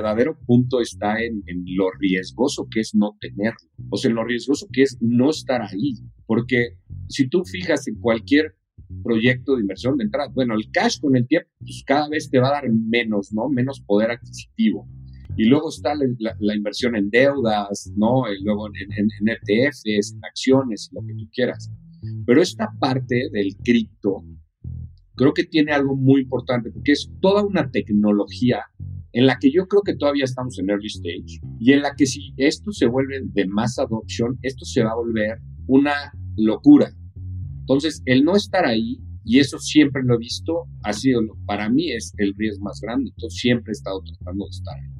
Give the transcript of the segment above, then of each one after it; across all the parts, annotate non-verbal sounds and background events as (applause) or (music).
verdadero punto está en, en, lo riesgoso que es no tenerlo, o sea, en lo riesgoso que es no estar ahí, porque si tú fijas en cualquier proyecto de inversión de entrada, bueno, el cash con el tiempo, pues cada vez te va a dar menos, ¿no? Menos poder adquisitivo. Y luego está la, inversión en deudas, ¿no? Y luego en, en, en ETFs, en acciones, lo que tú quieras. Pero esta parte del cripto, creo que tiene algo muy importante, porque es toda una tecnología en la que yo creo que todavía estamos en early stage y en la que si esto se vuelve de más adopción, esto se va a volver una locura. Entonces, el no estar ahí, y eso siempre lo he visto, ha sido, para mí es el riesgo más grande. Entonces, siempre he estado tratando de estar ahí.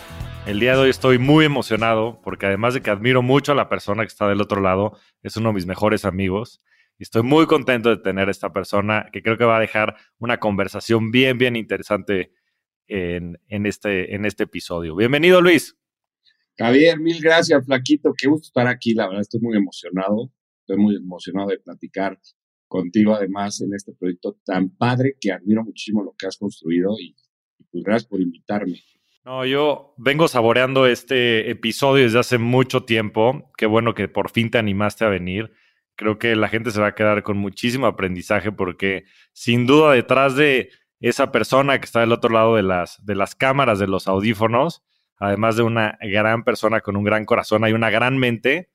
El día de hoy estoy muy emocionado porque además de que admiro mucho a la persona que está del otro lado, es uno de mis mejores amigos. Y estoy muy contento de tener a esta persona que creo que va a dejar una conversación bien, bien interesante en, este, en este episodio. Bienvenido, Luis. Javier, mil gracias, Flaquito. Qué gusto estar aquí. La verdad, estoy muy emocionado. Estoy muy emocionado de platicar contigo además en este proyecto tan padre que admiro muchísimo lo que has construido y, pues gracias por invitarme. No, yo vengo saboreando este episodio desde hace mucho tiempo. Qué bueno que por fin te animaste a venir. Creo que la gente se va a quedar con muchísimo aprendizaje porque sin duda detrás de esa persona que está del otro lado de las, de las cámaras, de los audífonos, además de una gran persona con un gran corazón, hay una gran mente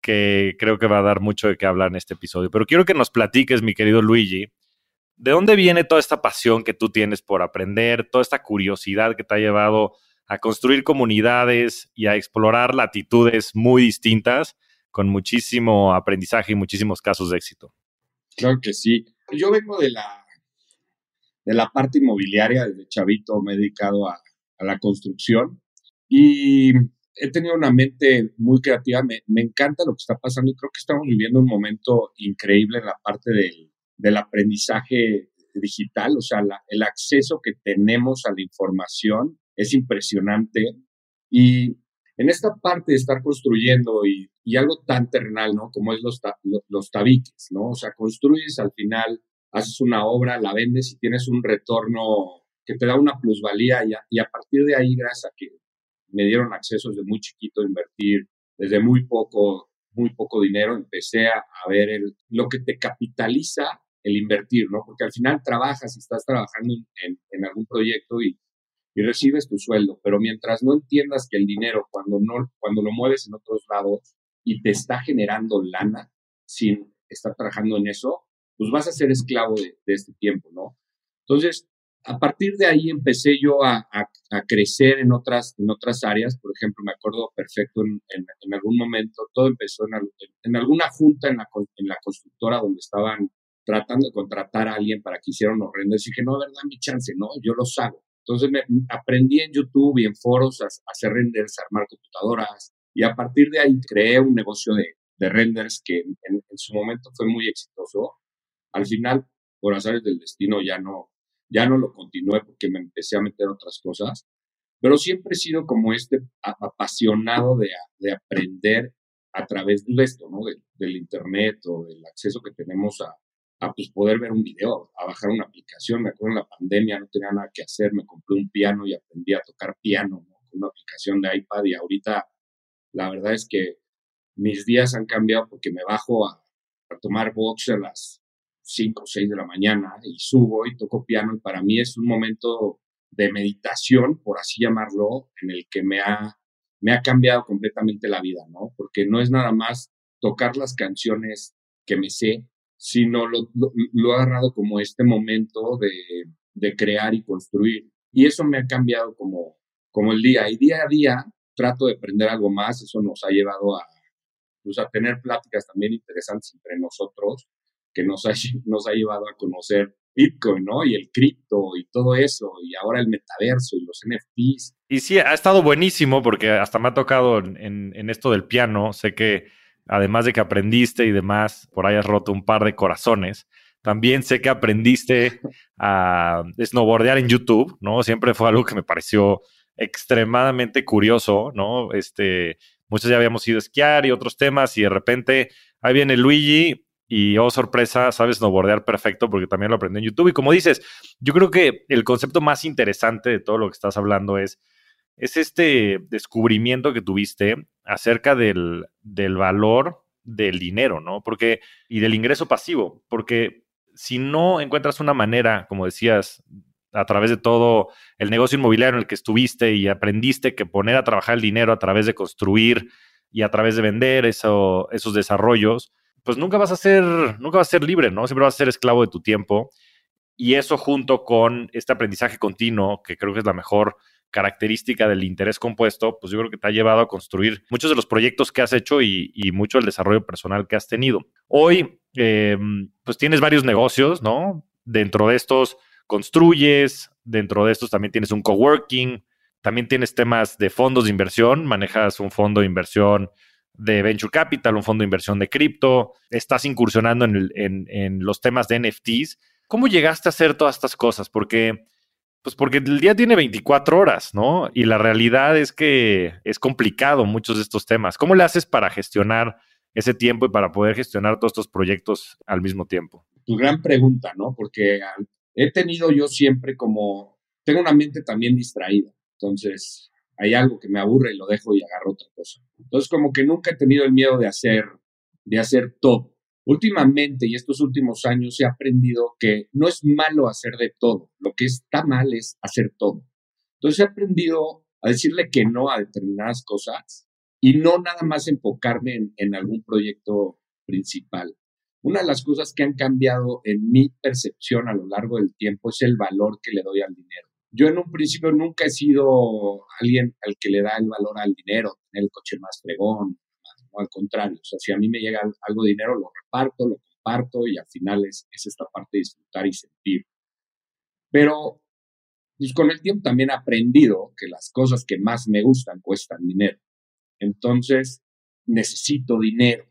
que creo que va a dar mucho de qué hablar en este episodio. Pero quiero que nos platiques, mi querido Luigi, ¿de dónde viene toda esta pasión que tú tienes por aprender, toda esta curiosidad que te ha llevado a construir comunidades y a explorar latitudes muy distintas con muchísimo aprendizaje y muchísimos casos de éxito? Claro que sí. Yo vengo de la, de la parte inmobiliaria, desde chavito me he dedicado a, a la construcción y he tenido una mente muy creativa, me, encanta lo que está pasando y creo que estamos viviendo un momento increíble en la parte del, del aprendizaje digital, o sea, el acceso que tenemos a la información es impresionante y en esta parte de estar construyendo y, y algo tan terrenal, ¿no? Como es los, los tabiques, ¿no? O sea, construyes al final, haces una obra, la vendes y tienes un retorno que te da una plusvalía y a, partir de ahí, gracias a que me dieron acceso desde muy chiquito a invertir, desde muy poco, muy poco dinero, empecé a, ver lo que te capitaliza el invertir, ¿no? Porque al final trabajas y estás trabajando en, algún proyecto y, recibes tu sueldo, pero mientras no entiendas que el dinero, cuando, no, cuando lo mueves en otros lados y te está generando lana sin estar trabajando en eso, pues vas a ser esclavo de, este tiempo, ¿no? Entonces, a partir de ahí empecé yo a, crecer en otras, en otras áreas. Por ejemplo, me acuerdo perfecto en, algún momento, todo empezó en, alguna junta en la constructora donde estaban tratando de contratar a alguien para que hiciera unos renders. Y dije, no, verdad, mi chance, no, yo los hago. Entonces me, aprendí en YouTube y en foros a, hacer renders, a armar computadoras. Y a partir de ahí creé un negocio de, renders que en, en, su momento fue muy exitoso. Al final, por azares del destino, ya no, ya no lo continué porque me empecé a meter otras cosas, pero siempre he sido como este apasionado de, de aprender a través de esto, ¿no? del Internet o del acceso que tenemos a, a pues, poder ver un video, a bajar una aplicación. Me acuerdo en la pandemia, no tenía nada que hacer, me compré un piano y aprendí a tocar piano, ¿no? Con una aplicación de iPad y ahorita la verdad es que mis días han cambiado porque me bajo a, a tomar box a las 5 o 6 de la mañana y subo y toco piano y para mí es un momento de meditación, por así llamarlo, en el que me ha, me ha cambiado completamente la vida, ¿no? Porque no es nada más tocar las canciones que me sé, sino lo, lo, he agarrado como este momento de, de, crear y construir. Y eso me ha cambiado como, como el día. Y día a día trato de aprender algo más. Eso nos ha llevado a, pues, a tener pláticas también interesantes entre nosotros que nos ha, nos ha llevado a conocer Bitcoin, ¿no? Y el cripto y todo eso, y ahora el metaverso y los NFTs. Y sí, ha estado buenísimo porque hasta me ha tocado en, en esto del piano. Sé que además de que aprendiste y demás, por has roto un par de corazones. También sé que aprendiste a snowboardear en YouTube, ¿no? Siempre fue algo que me pareció extremadamente curioso, ¿no? Este, muchos ya habíamos ido a esquiar y otros temas y de repente ahí viene Luigi y, oh sorpresa, sabes snowboardear perfecto porque también lo aprendí en YouTube. Y como dices, yo creo que el concepto más interesante de todo lo que estás hablando es, es este descubrimiento que tuviste acerca del, del valor del dinero, ¿no? Porque, y del ingreso pasivo, porque si no encuentras una manera, como decías, a través de todo el negocio inmobiliario en el que estuviste y aprendiste que poner a trabajar el dinero a través de construir y a través de vender eso, esos desarrollos, pues nunca vas a ser, nunca vas a ser libre, ¿no? Siempre vas a ser esclavo de tu tiempo. Y eso junto con este aprendizaje continuo, que creo que es la mejor característica del interés compuesto, pues yo creo que te ha llevado a construir muchos de los proyectos que has hecho y, mucho el desarrollo personal que has tenido. Hoy, eh, pues tienes varios negocios, ¿no? Dentro de estos construyes, dentro de estos también tienes un coworking, también tienes temas de fondos de inversión, manejas un fondo de inversión de venture capital, un fondo de inversión de cripto, estás incursionando en, en los temas de NFTs. ¿Cómo llegaste a hacer todas estas cosas? Porque pues porque el día tiene 24 horas, ¿no? Y la realidad es que es complicado muchos de estos temas. ¿Cómo le haces para gestionar ese tiempo y para poder gestionar todos estos proyectos al mismo tiempo? Tu gran pregunta, ¿no? Porque he tenido yo siempre como, tengo una mente también distraída, entonces hay algo que me aburre y lo dejo y agarro otra cosa. Entonces como que nunca he tenido el miedo de hacer, de hacer todo. Últimamente y estos últimos años he aprendido que no es malo hacer de todo, lo que está mal es hacer todo. Entonces he aprendido a decirle que no a determinadas cosas y no nada más enfocarme en, algún proyecto principal. Una de las cosas que han cambiado en mi percepción a lo largo del tiempo es el valor que le doy al dinero. Yo en un principio nunca he sido alguien al que le da el valor al dinero, tener el coche más fregón, al contrario, o sea, si a mí me llega algo de dinero, lo reparto, lo comparto y al final es, esta parte de disfrutar y sentir. Pero pues, con el tiempo también he aprendido que las cosas que más me gustan cuestan dinero. Entonces, necesito dinero.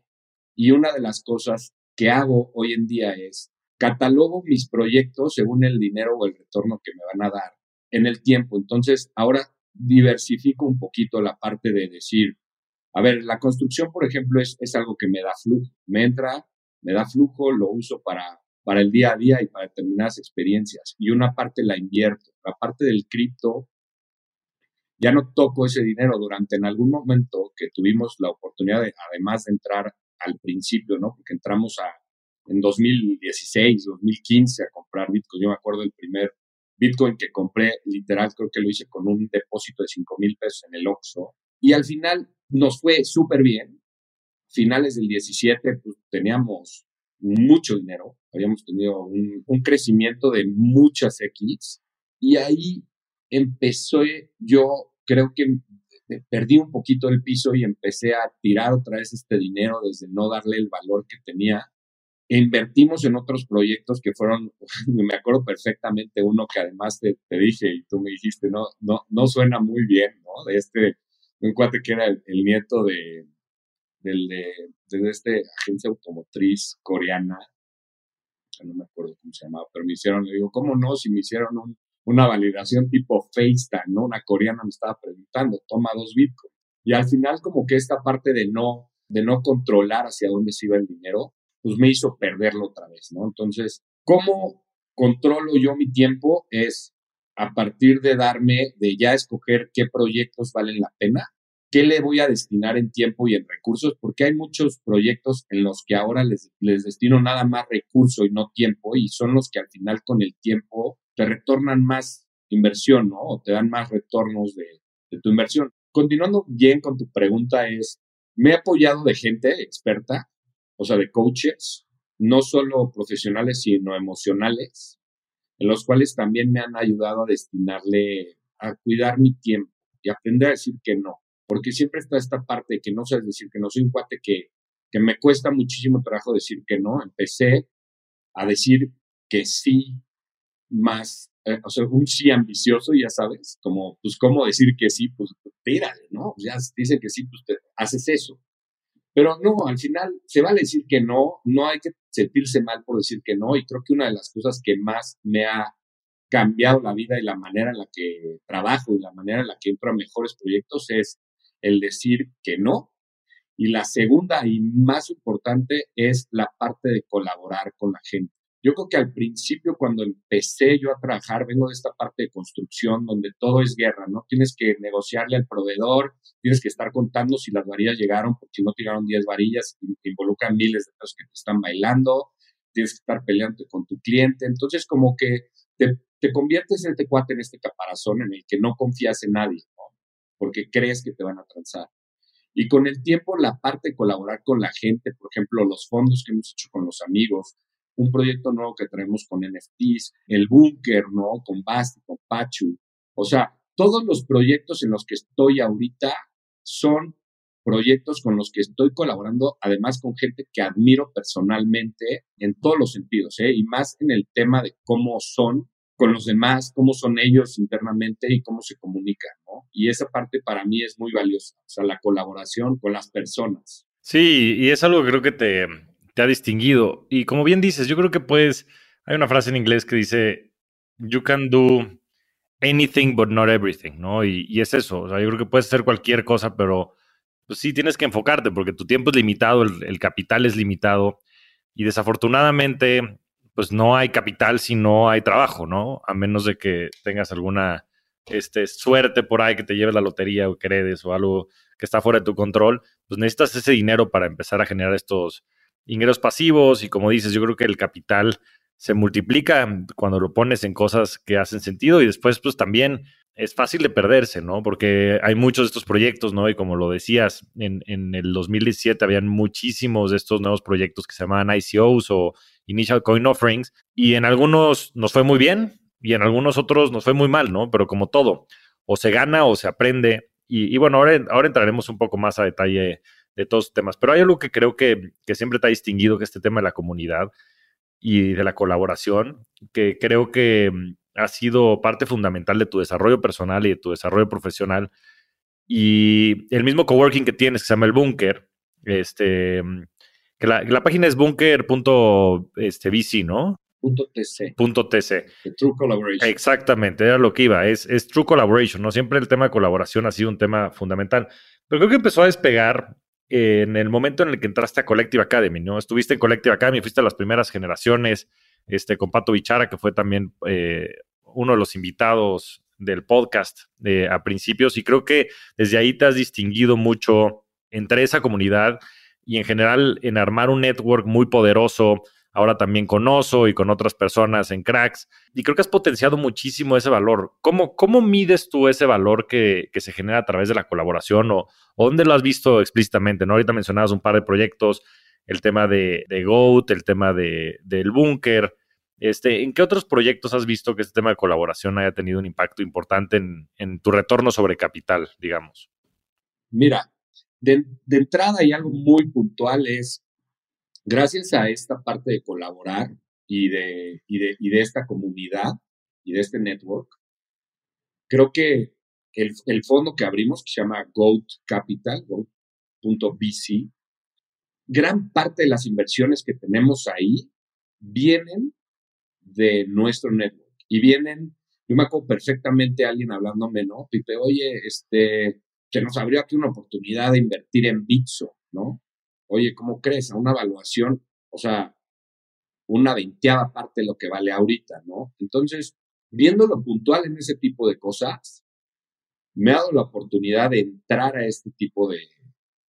Y una de las cosas que hago hoy en día es catalogo mis proyectos según el dinero o el retorno que me van a dar en el tiempo. Entonces, ahora diversifico un poquito la parte de decir, a ver, la construcción, por ejemplo, es, es algo que me da flujo. Me entra, me da flujo, lo uso para, para el día a día y para determinadas experiencias. Y una parte la invierto. La parte del cripto, ya no toco ese dinero durante en algún momento que tuvimos la oportunidad de, además de entrar al principio, ¿no? Porque entramos a, en 2016, 2015 a comprar Bitcoin. Yo me acuerdo del primer Bitcoin que compré, literal, creo que lo hice con un depósito de 5 mil pesos en el Oxxo. Y al final nos fue súper bien. Finales del 17, pues teníamos mucho dinero, habíamos tenido un, crecimiento de muchas X y ahí empezó yo, creo que perdí un poquito el piso y empecé a tirar otra vez este dinero desde no darle el valor que tenía. Invertimos en otros proyectos que fueron, (laughs) me acuerdo perfectamente uno que además te, te, dije y tú me dijiste, no, no, no suena muy bien, ¿no? De este un cuate que era el, nieto de, de, de este agencia automotriz coreana, no me acuerdo cómo se llamaba, pero me hicieron, le digo, ¿cómo no? Si me hicieron una validación tipo FaceTime, ¿no? Una coreana me estaba preguntando, toma dos bitcoins. Y al final como que esta parte de no, de no controlar hacia dónde se iba el dinero, pues me hizo perderlo otra vez, ¿no? Entonces, ¿cómo controlo yo mi tiempo? Es a partir de darme, de ya escoger qué proyectos valen la pena, qué le voy a destinar en tiempo y en recursos, porque hay muchos proyectos en los que ahora les, les destino nada más recurso y no tiempo, y son los que al final con el tiempo te retornan más inversión, ¿no? O te dan más retornos de, de tu inversión. Continuando bien con tu pregunta es, me he apoyado de gente experta, o sea, de coaches, no solo profesionales, sino emocionales, en los cuales también me han ayudado a destinarle, a cuidar mi tiempo y aprender a decir que no. Porque siempre está esta parte de que no sabes decir que no. Soy un cuate que, que me cuesta muchísimo trabajo decir que no. Empecé a decir que sí más, eh, o sea, un sí ambicioso, ya sabes, como, pues, ¿cómo decir que sí? Pues, tírale, ¿no? Ya dicen que sí, pues, haces eso. Pero no, al final se vale decir que no, no hay que sentirse mal por decir que no, y creo que una de las cosas que más me ha cambiado la vida y la manera en la que trabajo y la manera en la que entro a mejores proyectos es el decir que no. Y la segunda y más importante es la parte de colaborar con la gente. Yo creo que al principio, cuando empecé yo a trabajar, vengo de esta parte de construcción donde todo es guerra, ¿no? Tienes que negociarle al proveedor, tienes que estar contando si las varillas llegaron, porque si no llegaron 10 varillas, te involucran miles de pesos que te están bailando, tienes que estar peleando con tu cliente. Entonces, como que te, te conviertes en este cuate, en este caparazón en el que no confías en nadie, ¿no? Porque crees que te van a transar. Y con el tiempo, la parte de colaborar con la gente, por ejemplo, los fondos que hemos hecho con los amigos, un proyecto nuevo que traemos con NFTs, el Búnker, ¿no? Con Basti, con Pachu. O sea, todos los proyectos en los que estoy ahorita son proyectos con los que estoy colaborando, además con gente que admiro personalmente en todos los sentidos, ¿eh? y más en el tema de cómo son con los demás, cómo son ellos internamente y cómo se comunican, ¿no? Y esa parte para mí es muy valiosa, o sea, la colaboración con las personas. Sí, y es algo que creo que te, te ha distinguido. Y como bien dices, yo creo que puedes, hay una frase en inglés que dice, you can do anything but not everything, ¿no? Y, es eso, o sea, yo creo que puedes hacer cualquier cosa, pero pues sí tienes que enfocarte porque tu tiempo es limitado, el, capital es limitado y desafortunadamente pues no hay capital si no hay trabajo, ¿no? A menos de que tengas alguna este, suerte por ahí que te lleve la lotería o que o algo que está fuera de tu control, pues necesitas ese dinero para empezar a generar estos, ingresos pasivos y como dices, yo creo que el capital se multiplica cuando lo pones en cosas que hacen sentido y después pues también es fácil de perderse, ¿no? Porque hay muchos de estos proyectos, ¿no? Y como lo decías, en, en el 2017 habían muchísimos de estos nuevos proyectos que se llamaban ICOs o Initial Coin Offerings y en algunos nos fue muy bien y en algunos otros nos fue muy mal, ¿no? Pero como todo, o se gana o se aprende. Y, y bueno, ahora, ahora entraremos un poco más a detalle de todos los temas. Pero hay algo que creo que, que siempre te ha distinguido, que es este tema de la comunidad y de la colaboración, que creo que mm, ha sido parte fundamental de tu desarrollo personal y de tu desarrollo profesional. Y el mismo coworking que tienes, que se llama El Bunker, este, mm, que la, página es bunker.vc, este, ¿no? Punto .tc. Punto .tc. True Collaboration. Exactamente, era lo que iba. Es, es True Collaboration, ¿no? Siempre el tema de colaboración ha sido un tema fundamental. Pero creo que empezó a despegar en el momento en el que entraste a Collective Academy, ¿no? Estuviste en Collective Academy, fuiste a las primeras generaciones, este, con Pato Bichara, que fue también eh, uno de los invitados del podcast eh, a principios, y creo que desde ahí te has distinguido mucho entre esa comunidad y en general en armar un network muy poderoso ahora también con Oso y con otras personas en Cracks. Y creo que has potenciado muchísimo ese valor. ¿Cómo, cómo mides tú ese valor que, se genera a través de la colaboración o, dónde lo has visto explícitamente? ¿no? Ahorita mencionabas un par de proyectos, el tema de, GOAT, el tema de, del búnker. Este, ¿En qué otros proyectos has visto que este tema de colaboración haya tenido un impacto importante en, tu retorno sobre capital, digamos? Mira, de, de entrada hay algo muy puntual es gracias a esta parte de colaborar y de, y de, y de esta comunidad y de este network, creo que el, el fondo que abrimos, que se llama Goat Capital, goat.vc, gran parte de las inversiones que tenemos ahí vienen de nuestro network y vienen, yo me acuerdo perfectamente alguien hablándome, ¿no? Pipe, oye, este, que nos abrió aquí una oportunidad de invertir en Bitso, ¿no? Oye, ¿cómo crees? A una evaluación, o sea, una veinteava parte de lo que vale ahorita, ¿no? Entonces, viendo lo puntual en ese tipo de cosas, me ha dado la oportunidad de entrar a este tipo de,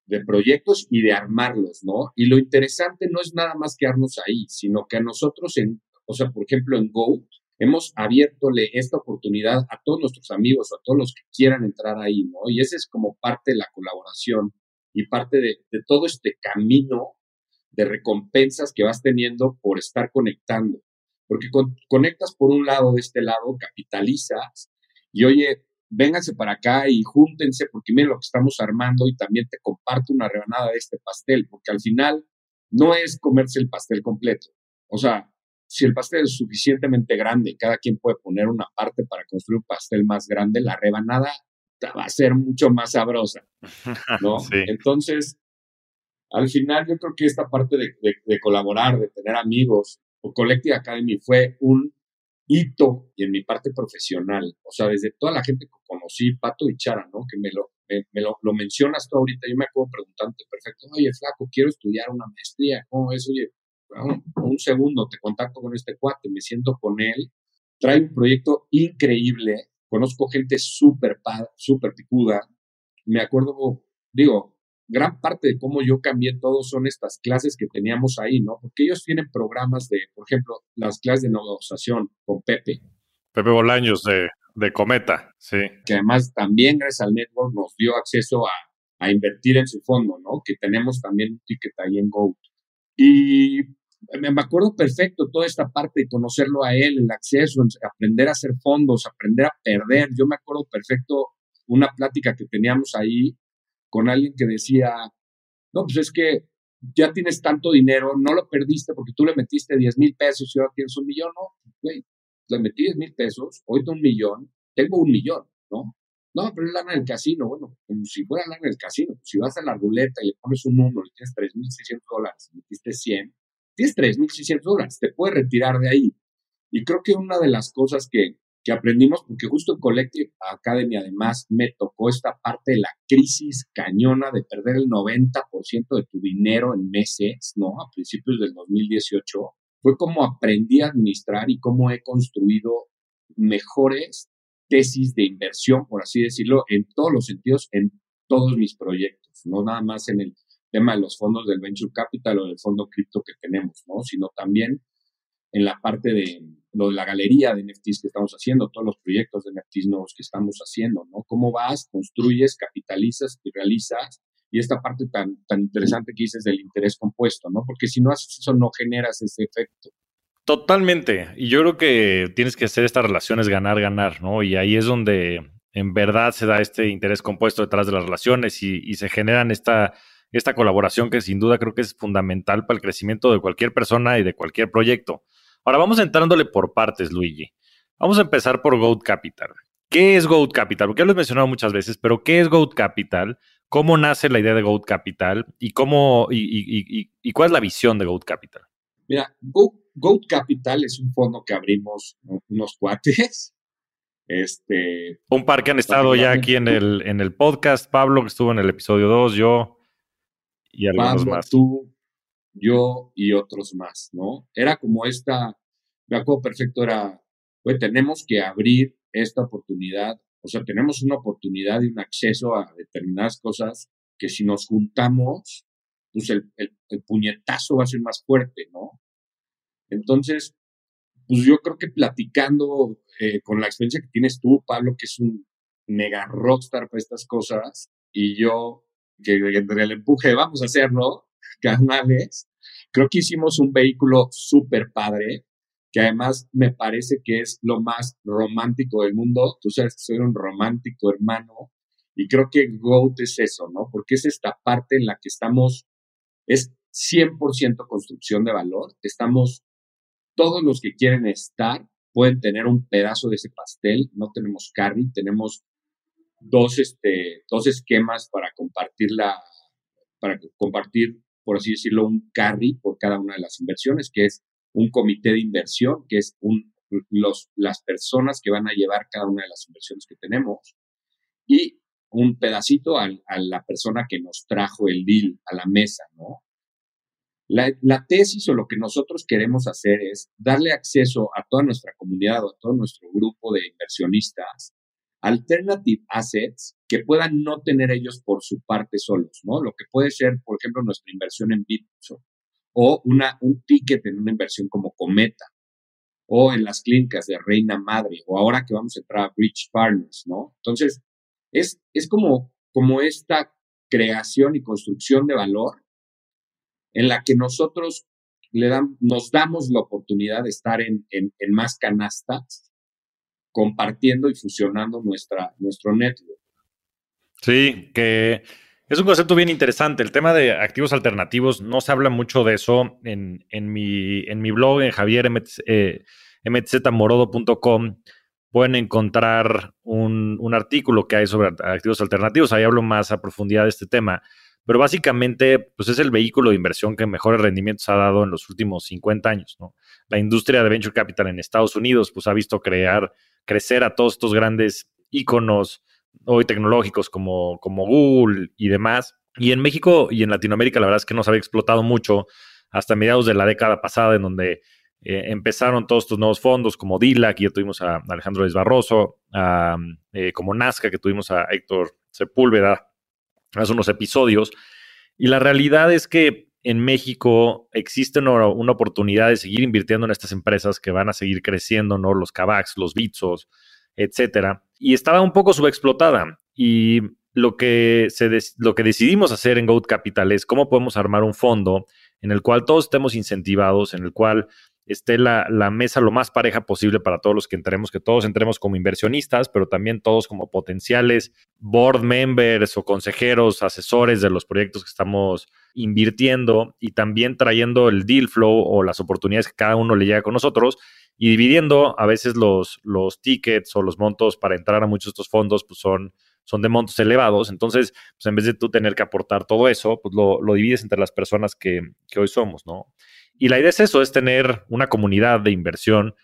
de proyectos y de armarlos, ¿no? Y lo interesante no es nada más quedarnos ahí, sino que a nosotros, en, o sea, por ejemplo, en Go, hemos abiertole esta oportunidad a todos nuestros amigos, a todos los que quieran entrar ahí, ¿no? Y ese es como parte de la colaboración y parte de, todo este camino de recompensas que vas teniendo por estar conectando. Porque conectas por un lado, de este lado, capitalizas y oye, vénganse para acá y júntense porque miren lo que estamos armando y también te comparto una rebanada de este pastel, porque al final no es comerse el pastel completo. O sea, si el pastel es suficientemente grande cada quien puede poner una parte para construir un pastel más grande, la rebanada va a ser mucho más sabrosa, ¿no? (laughs) Entonces, al final yo creo que esta parte de, colaborar, de tener amigos, o Collective Academy fue un hito y en mi parte profesional, o sea, desde toda la gente que conocí, Pato y Chara, ¿no? Que me lo, me, lo, mencionas tú ahorita, yo me acuerdo preguntándote, perfecto, oye, flaco, quiero estudiar una maestría, ¿cómo es? Oye, un, segundo, te contacto con este cuate, me siento con él, trae un proyecto increíble, conozco gente súper, súper picuda, me acuerdo, digo, gran parte de cómo yo cambié todo son estas clases que teníamos ahí, ¿no? Porque ellos tienen programas de, por ejemplo, las clases de negociación con Pepe. Pepe Bolaños de, de Cometa, sí. Que además también gracias al network nos dio acceso a, a invertir en su fondo, ¿no? Que tenemos también un ticket ahí en Go. Y me acuerdo perfecto toda esta parte de conocerlo a él, el acceso, aprender a hacer fondos, aprender a perder. Yo me acuerdo perfecto una plática que teníamos ahí con alguien que decía, no, pues es que ya tienes tanto dinero, no lo perdiste porque tú le metiste 10 mil pesos y ahora tienes un millón, no, güey, le metí 10 mil pesos, hoy tengo un millón, tengo un millón, ¿no? No, pero es lana del casino, bueno, como si fuera lana del casino, pues si vas a la ruleta y le pones un número y tienes 3.600 dólares, metiste 100, tienes 3.600 dólares, te puedes retirar de ahí. Y creo que una de las cosas que, que aprendimos, porque justo en Collective Academy además me tocó esta parte de la crisis cañona de perder el 90% de tu dinero en meses, ¿no? A principios del 2018, fue como aprendí a administrar y cómo he construido mejores tesis de inversión, por así decirlo, en todos los sentidos, en todos mis proyectos, no nada más en el tema de los fondos del venture capital o del fondo cripto que tenemos, ¿no? Sino también en la parte de lo de la galería de NFTs que estamos haciendo, todos los proyectos de NFTs nuevos que estamos haciendo, ¿no? Cómo vas, construyes, capitalizas y realizas. Y esta parte tan, tan interesante que dices del interés compuesto, ¿no? Porque si no haces eso, no generas ese efecto. Totalmente. Y yo creo que tienes que hacer estas relaciones ganar, ganar, ¿no? Y ahí es donde en verdad se da este interés compuesto detrás de las relaciones y, y se generan esta esta colaboración que sin duda creo que es fundamental para el crecimiento de cualquier persona y de cualquier proyecto. Ahora vamos entrándole por partes, Luigi. Vamos a empezar por Goat Capital. ¿Qué es Goat Capital? Porque ya lo he mencionado muchas veces, pero ¿qué es Goat Capital? ¿Cómo nace la idea de Goat Capital? ¿Y, cómo, y, cuál es la visión de Goat Capital? Mira, Goat, Capital es un fondo que abrimos unos cuates este, un par que han estado ya aquí en el, en el podcast. Pablo, que estuvo en el episodio 2, yo, y algunos más. Tú, yo y otros más, ¿no? Era como esta, me acuerdo perfecto, era, pues tenemos que abrir esta oportunidad, o sea, tenemos una oportunidad y un acceso a determinadas cosas que si nos juntamos, pues el, el, puñetazo va a ser más fuerte, ¿no? Entonces, pues yo creo que platicando eh, con la experiencia que tienes tú, Pablo, que es un mega rockstar para estas cosas, y yo que entre el empuje vamos a hacerlo, (laughs) canales, creo que hicimos un vehículo súper padre, que además me parece que es lo más romántico del mundo. Tú sabes que soy un romántico hermano y creo que GOAT es eso, ¿no? Porque es esta parte en la que estamos, es 100% construcción de valor. Estamos, todos los que quieren estar pueden tener un pedazo de ese pastel. No tenemos carry, tenemos dos, este, dos esquemas para compartir la, para compartir, por así decirlo, un carry por cada una de las inversiones, que es un comité de inversión, que es un, los, las personas que van a llevar cada una de las inversiones que tenemos, y un pedacito a, a la persona que nos trajo el deal a la mesa, ¿no? La, la, tesis o lo que nosotros queremos hacer es darle acceso a toda nuestra comunidad o a todo nuestro grupo de inversionistas alternative assets que puedan no tener ellos por su parte solos, ¿no? Lo que puede ser, por ejemplo, nuestra inversión en Bitcoin o una, un ticket en una inversión como Cometa o en las clínicas de Reina Madre o ahora que vamos a entrar a Bridge Partners, ¿no? Entonces, es, es como, como esta creación y construcción de valor en la que nosotros le dan, nos damos la oportunidad de estar en, en, en más canastas compartiendo y fusionando nuestra, nuestro network. Sí, que Es un concepto bien interesante. El tema de activos alternativos, no se habla mucho de eso en, mi, en mi blog, en javiermtzmorodo.com. Eh, pueden encontrar un, un, artículo que hay sobre activos alternativos. Ahí hablo más a profundidad de este tema. Pero básicamente, pues es el vehículo de inversión que mejores rendimientos ha dado en los últimos 50 años. ¿no? La industria de venture capital en Estados Unidos, pues ha visto crear, crecer a todos estos grandes íconos hoy tecnológicos como, como Google y demás. Y en México y en Latinoamérica, la verdad es que no se había explotado mucho hasta mediados de la década pasada, en donde eh, empezaron todos estos nuevos fondos como DILAC, y ya tuvimos a Alejandro Luis Barroso, eh, como Nazca, que tuvimos a Héctor Sepúlveda hace unos episodios. Y la realidad es que en México existe una, una, oportunidad de seguir invirtiendo en estas empresas que van a seguir creciendo, ¿no? Los Cabacs, los Bitsos, etcétera. Y estaba un poco subexplotada. Y lo que, se lo que decidimos hacer en Goat Capital es cómo podemos armar un fondo en el cual todos estemos incentivados, en el cual esté la, la, mesa lo más pareja posible para todos los que entremos, que todos entremos como inversionistas, pero también todos como potenciales board members o consejeros, asesores de los proyectos que estamos invirtiendo y también trayendo el deal flow o las oportunidades que cada uno le llega con nosotros y dividiendo a veces los, los tickets o los montos para entrar a muchos de estos fondos, pues son, son de montos elevados. Entonces, pues en vez de tú tener que aportar todo eso, pues lo, lo divides entre las personas que, que, hoy somos, ¿no? Y la idea es eso, es tener una comunidad de inversión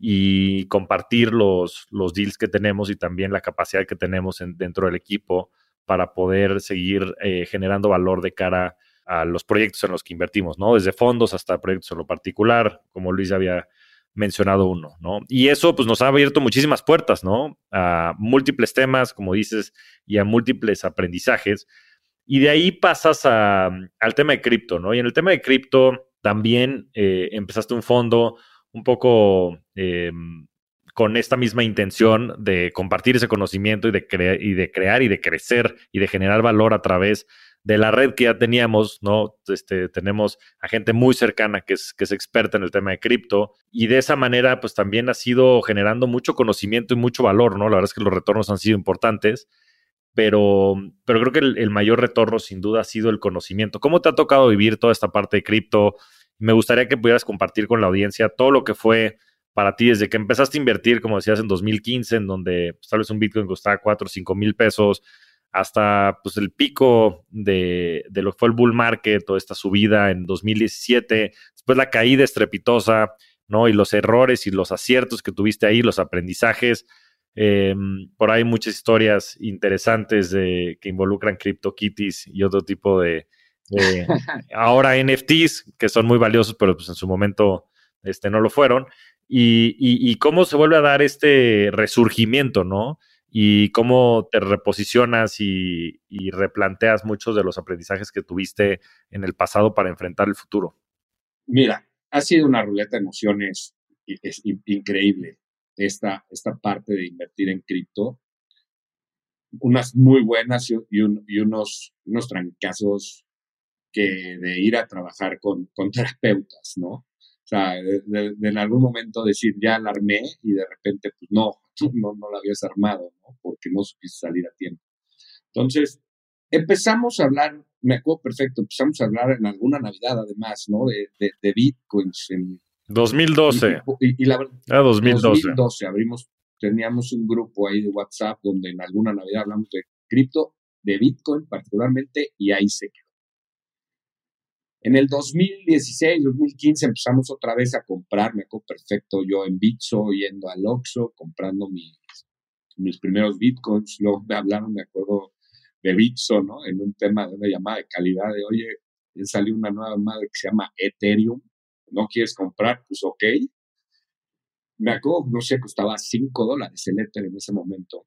y compartir los, los deals que tenemos y también la capacidad que tenemos dentro del equipo para poder seguir eh, generando valor de cara a los proyectos en los que invertimos, ¿no? Desde fondos hasta proyectos en lo particular, como Luis ya había mencionado uno, ¿no? Y eso pues nos ha abierto muchísimas puertas, ¿no? A múltiples temas, como dices, y a múltiples aprendizajes. Y de ahí pasas al tema de cripto, ¿no? Y en el tema de cripto también eh, empezaste un fondo un poco eh, con esta misma intención de compartir ese conocimiento y de, y de crear y de crecer y de generar valor a través de la red que ya teníamos, ¿no? Este, tenemos a gente muy cercana que es, que es experta en el tema de cripto y de esa manera pues también ha sido generando mucho conocimiento y mucho valor, ¿no? La verdad es que los retornos han sido importantes, pero, pero creo que el, mayor retorno sin duda ha sido el conocimiento. ¿Cómo te ha tocado vivir toda esta parte de cripto? Me gustaría que pudieras compartir con la audiencia todo lo que fue para ti desde que empezaste a invertir, como decías, en 2015, en donde pues, tal vez un Bitcoin costaba 4 o 5 mil pesos, hasta pues, el pico de, lo que fue el bull market o esta subida en 2017, después la caída estrepitosa, ¿no? Y los errores y los aciertos que tuviste ahí, los aprendizajes. Em, por ahí muchas historias interesantes de, que involucran CryptoKitties y otro tipo de, (laughs) ahora NFTs, que son muy valiosos, pero pues en su momento este, no lo fueron. Y, y, cómo se vuelve a dar este resurgimiento, ¿no? y cómo te reposicionas y, replanteas muchos de los aprendizajes que tuviste en el pasado para enfrentar el futuro. Mira, ha sido una ruleta de emociones es increíble esta, esta parte de invertir en cripto. Unas muy buenas y, y, unos, unos trancazos que de ir a trabajar con, con (laughs) terapeutas, ¿no? O sea, de, en algún momento decir, ya la armé y de repente, pues no, (laughs) tú no, no la habías armado, ¿no? Porque no supiste salir a tiempo. Entonces, empezamos a hablar, me acuerdo perfecto, empezamos a hablar en alguna Navidad además, ¿no? De, de, Bitcoins. En, 2012. Y, la ah, 2012. 2012 abrimos, teníamos un grupo ahí de WhatsApp donde en alguna Navidad hablamos de cripto, de Bitcoin particularmente, y ahí se quedó. En el 2016, 2015 empezamos otra vez a comprar, me acuerdo perfecto, yo en Bitso, yendo al Oxxo, comprando mis, mis primeros Bitcoins. Luego me hablaron, me acuerdo, de Bitso, ¿no? En un tema de una llamada de calidad de, oye, salió una nueva madre que se llama Ethereum, ¿no quieres comprar? Pues ok. Me acuerdo, no sé, costaba 5 dólares el Ethereum en ese momento.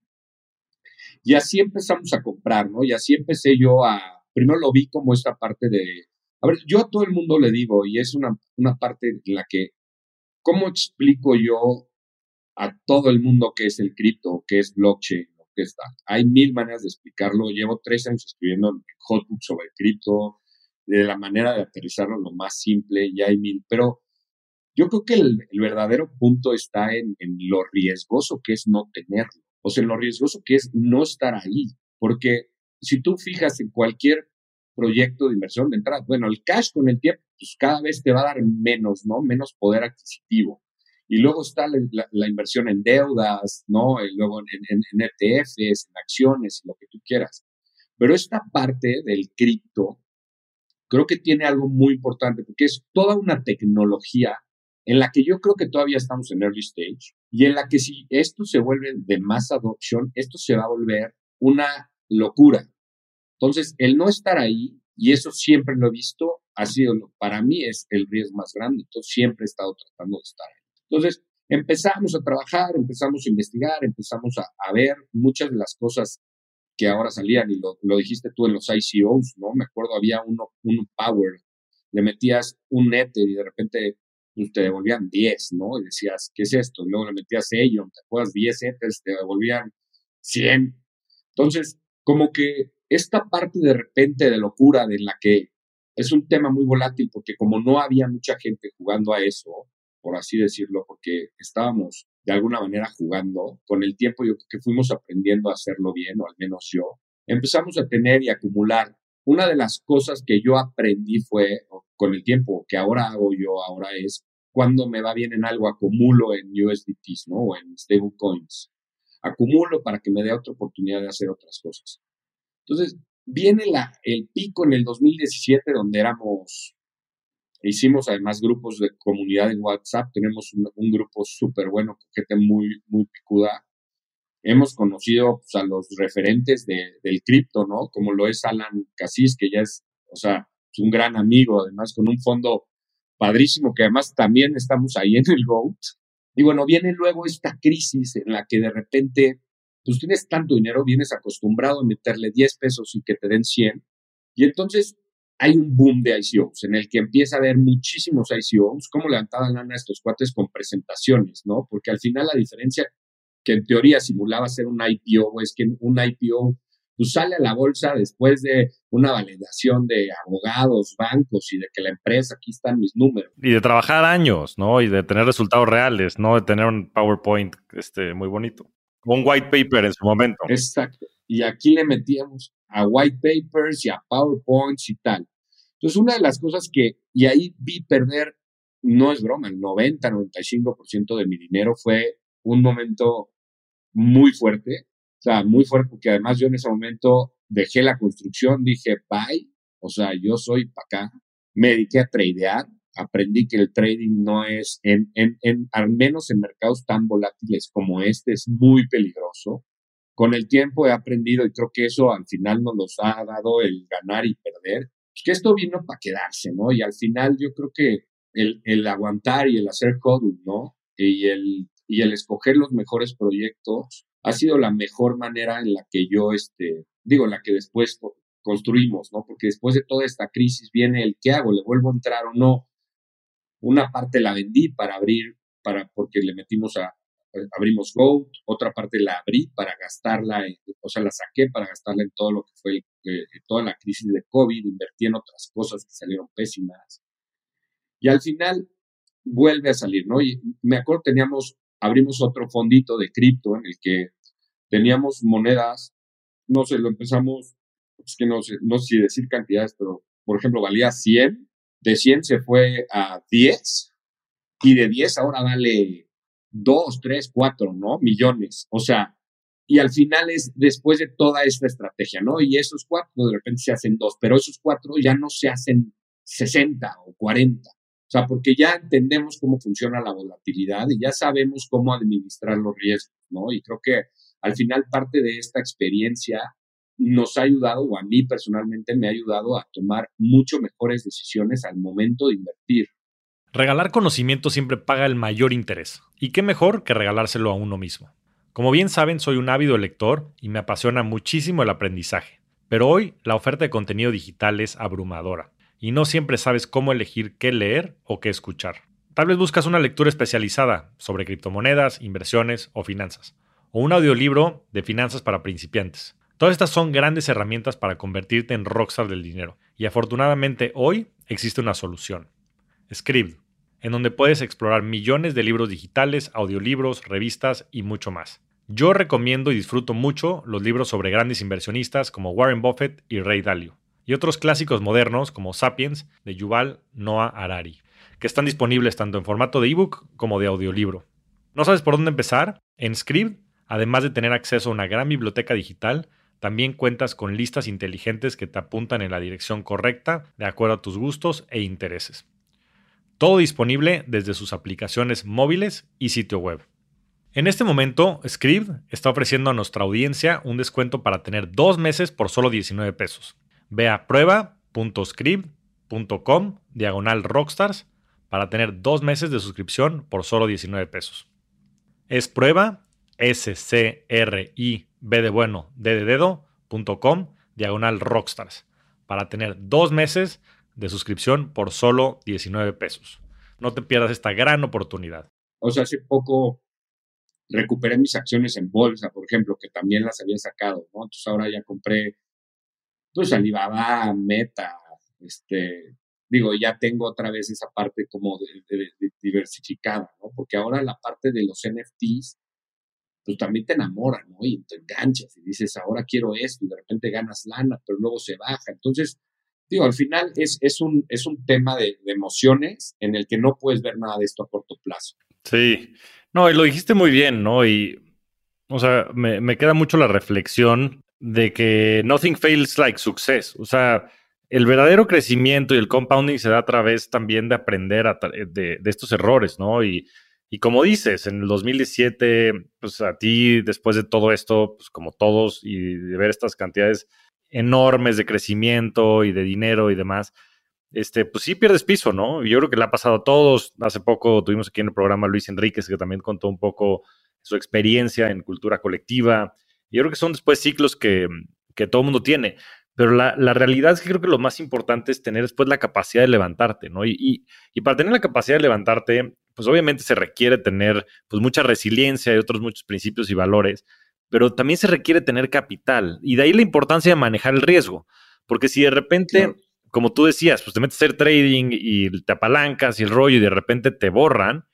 Y así empezamos a comprar, ¿no? Y así empecé yo a, primero lo vi como esta parte de a ver, yo a todo el mundo le digo, y es una, una parte en la que, ¿cómo explico yo a todo el mundo qué es el cripto, qué es blockchain, qué está? Hay mil maneras de explicarlo. Llevo tres años escribiendo hotbook sobre cripto, de la manera de aterrizarlo lo más simple, y hay mil. Pero yo creo que el, el verdadero punto está en, en, lo riesgoso que es no tenerlo. O sea, en lo riesgoso que es no estar ahí. Porque si tú fijas en cualquier proyecto de inversión de entrada, bueno, el cash con el tiempo, pues cada vez te va a dar menos, ¿no? Menos poder adquisitivo. Y luego está la, inversión en deudas, ¿no? Y luego en, en, en ETFs, en acciones, lo que tú quieras. Pero esta parte del cripto, creo que tiene algo muy importante, porque es toda una tecnología en la que yo creo que todavía estamos en early stage y en la que si esto se vuelve de más adoption, esto se va a volver una locura. Entonces, el no estar ahí, y eso siempre lo he visto, ha sido, para mí es el riesgo más grande, entonces siempre he estado tratando de estar ahí. Entonces, empezamos a trabajar, empezamos a investigar, empezamos a, ver muchas de las cosas que ahora salían, y lo, lo, dijiste tú en los ICOs, ¿no? Me acuerdo, había uno, un Power, le metías un Ether y de repente pues, te devolvían 10, ¿no? Y decías, ¿qué es esto? Y luego le metías ello, te acuerdas 10 Ethers, te devolvían 100. Entonces, como que esta parte de repente de locura de la que es un tema muy volátil porque como no había mucha gente jugando a eso, por así decirlo, porque estábamos de alguna manera jugando, con el tiempo yo creo que fuimos aprendiendo a hacerlo bien, o al menos yo, empezamos a tener y acumular. Una de las cosas que yo aprendí fue, con el tiempo, que ahora hago yo ahora es, cuando me va bien en algo, acumulo en USDTs, ¿no? O en stablecoins. Acumulo para que me dé otra oportunidad de hacer otras cosas. Entonces, viene la, el pico en el 2017 donde éramos, hicimos además grupos de comunidad en WhatsApp, tenemos un, grupo súper bueno, gente muy, muy picuda. Hemos conocido pues, a los referentes de, del cripto, ¿no? Como lo es Alan Cassis, que ya es, o sea, es un gran amigo, además con un fondo padrísimo, que además también estamos ahí en el GOAT. Y bueno, viene luego esta crisis en la que de repente, pues tienes tanto dinero, vienes acostumbrado a meterle 10 pesos y que te den 100. Y entonces hay un boom de ICOs en el que empieza a haber muchísimos ICOs, como levantaban lana estos cuates con presentaciones, ¿no? Porque al final la diferencia que en teoría simulaba ser un IPO es que un IPO pues sale a la bolsa después de una validación de abogados, bancos y de que la empresa, aquí están mis números. Y de trabajar años, ¿no? Y de tener resultados reales, no de tener un PowerPoint este, muy bonito. Un white paper en su momento. Exacto. Y aquí le metíamos a white papers y a PowerPoints y tal. Entonces, una de las cosas que, y ahí vi perder, no es broma, el 90, 95% de mi dinero fue un momento muy fuerte o sea, muy fuerte, porque además yo en ese momento dejé la construcción, dije, bye, o sea, yo soy para acá. Me dediqué a tradear, aprendí que el trading no es, en, en, en, al menos en mercados tan volátiles como este, es muy peligroso. Con el tiempo he aprendido y creo que eso al final nos los ha dado el ganar y perder. Pues que esto vino para quedarse, ¿no? Y al final yo creo que el, aguantar y el hacer code, ¿no? Y el, y el escoger los mejores proyectos ha sido la mejor manera en la que yo, este, digo, la que después construimos, ¿no? Porque después de toda esta crisis viene el qué hago, le vuelvo a entrar o no. Una parte la vendí para abrir, para, porque le metimos a, abrimos Goat, otra parte la abrí para gastarla, o sea, la saqué para gastarla en todo lo que fue eh, toda la crisis de COVID, invertí en otras cosas que salieron pésimas. Y al final vuelve a salir, ¿no? Y me acuerdo, teníamos abrimos otro fondito de cripto en el que teníamos monedas, no sé, lo empezamos, es que no sé, no sé si decir cantidades, pero por ejemplo valía 100, de 100 se fue a 10 y de 10 ahora vale 2, 3, 4, ¿no? Millones. O sea, y al final es después de toda esta estrategia, ¿no? Y esos cuatro de repente se hacen dos, pero esos cuatro ya no se hacen 60 o 40. O sea, porque ya entendemos cómo funciona la volatilidad y ya sabemos cómo administrar los riesgos, ¿no? Y creo que al final parte de esta experiencia nos ha ayudado, o a mí personalmente me ha ayudado a tomar mucho mejores decisiones al momento de invertir. Regalar conocimiento siempre paga el mayor interés. ¿Y qué mejor que regalárselo a uno mismo? Como bien saben, soy un ávido lector y me apasiona muchísimo el aprendizaje. Pero hoy la oferta de contenido digital es abrumadora y no siempre sabes cómo elegir qué leer o qué escuchar. Tal vez buscas una lectura especializada sobre criptomonedas, inversiones o finanzas, o un audiolibro de finanzas para principiantes. Todas estas son grandes herramientas para convertirte en rockstar del dinero, y afortunadamente hoy existe una solución. Scribd, en donde puedes explorar millones de libros digitales, audiolibros, revistas y mucho más. Yo recomiendo y disfruto mucho los libros sobre grandes inversionistas como Warren Buffett y Ray Dalio, y otros clásicos modernos como Sapiens de Yuval Noah Harari, que están disponibles tanto en formato de ebook como de audiolibro. ¿No sabes por dónde empezar? En Script, además de tener acceso a una gran biblioteca digital, también cuentas con listas inteligentes que te apuntan en la dirección correcta de acuerdo a tus gustos e intereses. Todo disponible desde sus aplicaciones móviles y sitio web. En este momento, Script está ofreciendo a nuestra audiencia un descuento para tener dos meses por solo 19 pesos. Ve a prueba.script.com diagonal rockstars para tener dos meses de suscripción por solo 19 pesos. Es prueba s c r i b de bueno d de dedo.com diagonal rockstars para tener dos meses de suscripción por solo 19 pesos. No te pierdas esta gran oportunidad. O sea, hace poco recuperé mis acciones en bolsa, por ejemplo, que también las había sacado, ¿no? Entonces ahora ya compré, pues Alibaba, Meta, este, digo, ya tengo otra vez esa parte como diversificada, ¿no? Porque ahora la parte de los NFTs, pues también te enamora, ¿no? Y te enganchas y dices, ahora quiero esto, y de repente ganas lana, pero luego se baja. Entonces, digo, al final es, es, un, es un tema de, emociones en el que no puedes ver nada de esto a corto plazo. Sí, no, y lo dijiste muy bien, ¿no? Y, o sea, me, me queda mucho la reflexión de que nothing fails like success. O sea, el verdadero crecimiento y el compounding se da a través también de aprender de, de, estos errores, ¿no? Y, y, como dices, en el 2017, pues a ti, después de todo esto, pues como todos, y de ver estas cantidades enormes de crecimiento y de dinero y demás, este, pues sí pierdes piso, ¿no? Yo creo que le ha pasado a todos. Hace poco tuvimos aquí en el programa Luis Enríquez, que también contó un poco su experiencia en cultura colectiva. Yo creo que son después ciclos que, que todo el mundo tiene. Pero la, la, realidad es que creo que lo más importante es tener después la capacidad de levantarte, ¿no? Y, y, y, para tener la capacidad de levantarte, pues obviamente se requiere tener pues mucha resiliencia y otros muchos principios y valores, pero también se requiere tener capital. Y de ahí la importancia de manejar el riesgo. Porque si de repente, como tú decías, pues te metes a hacer trading y te apalancas y el rollo y de repente te borran,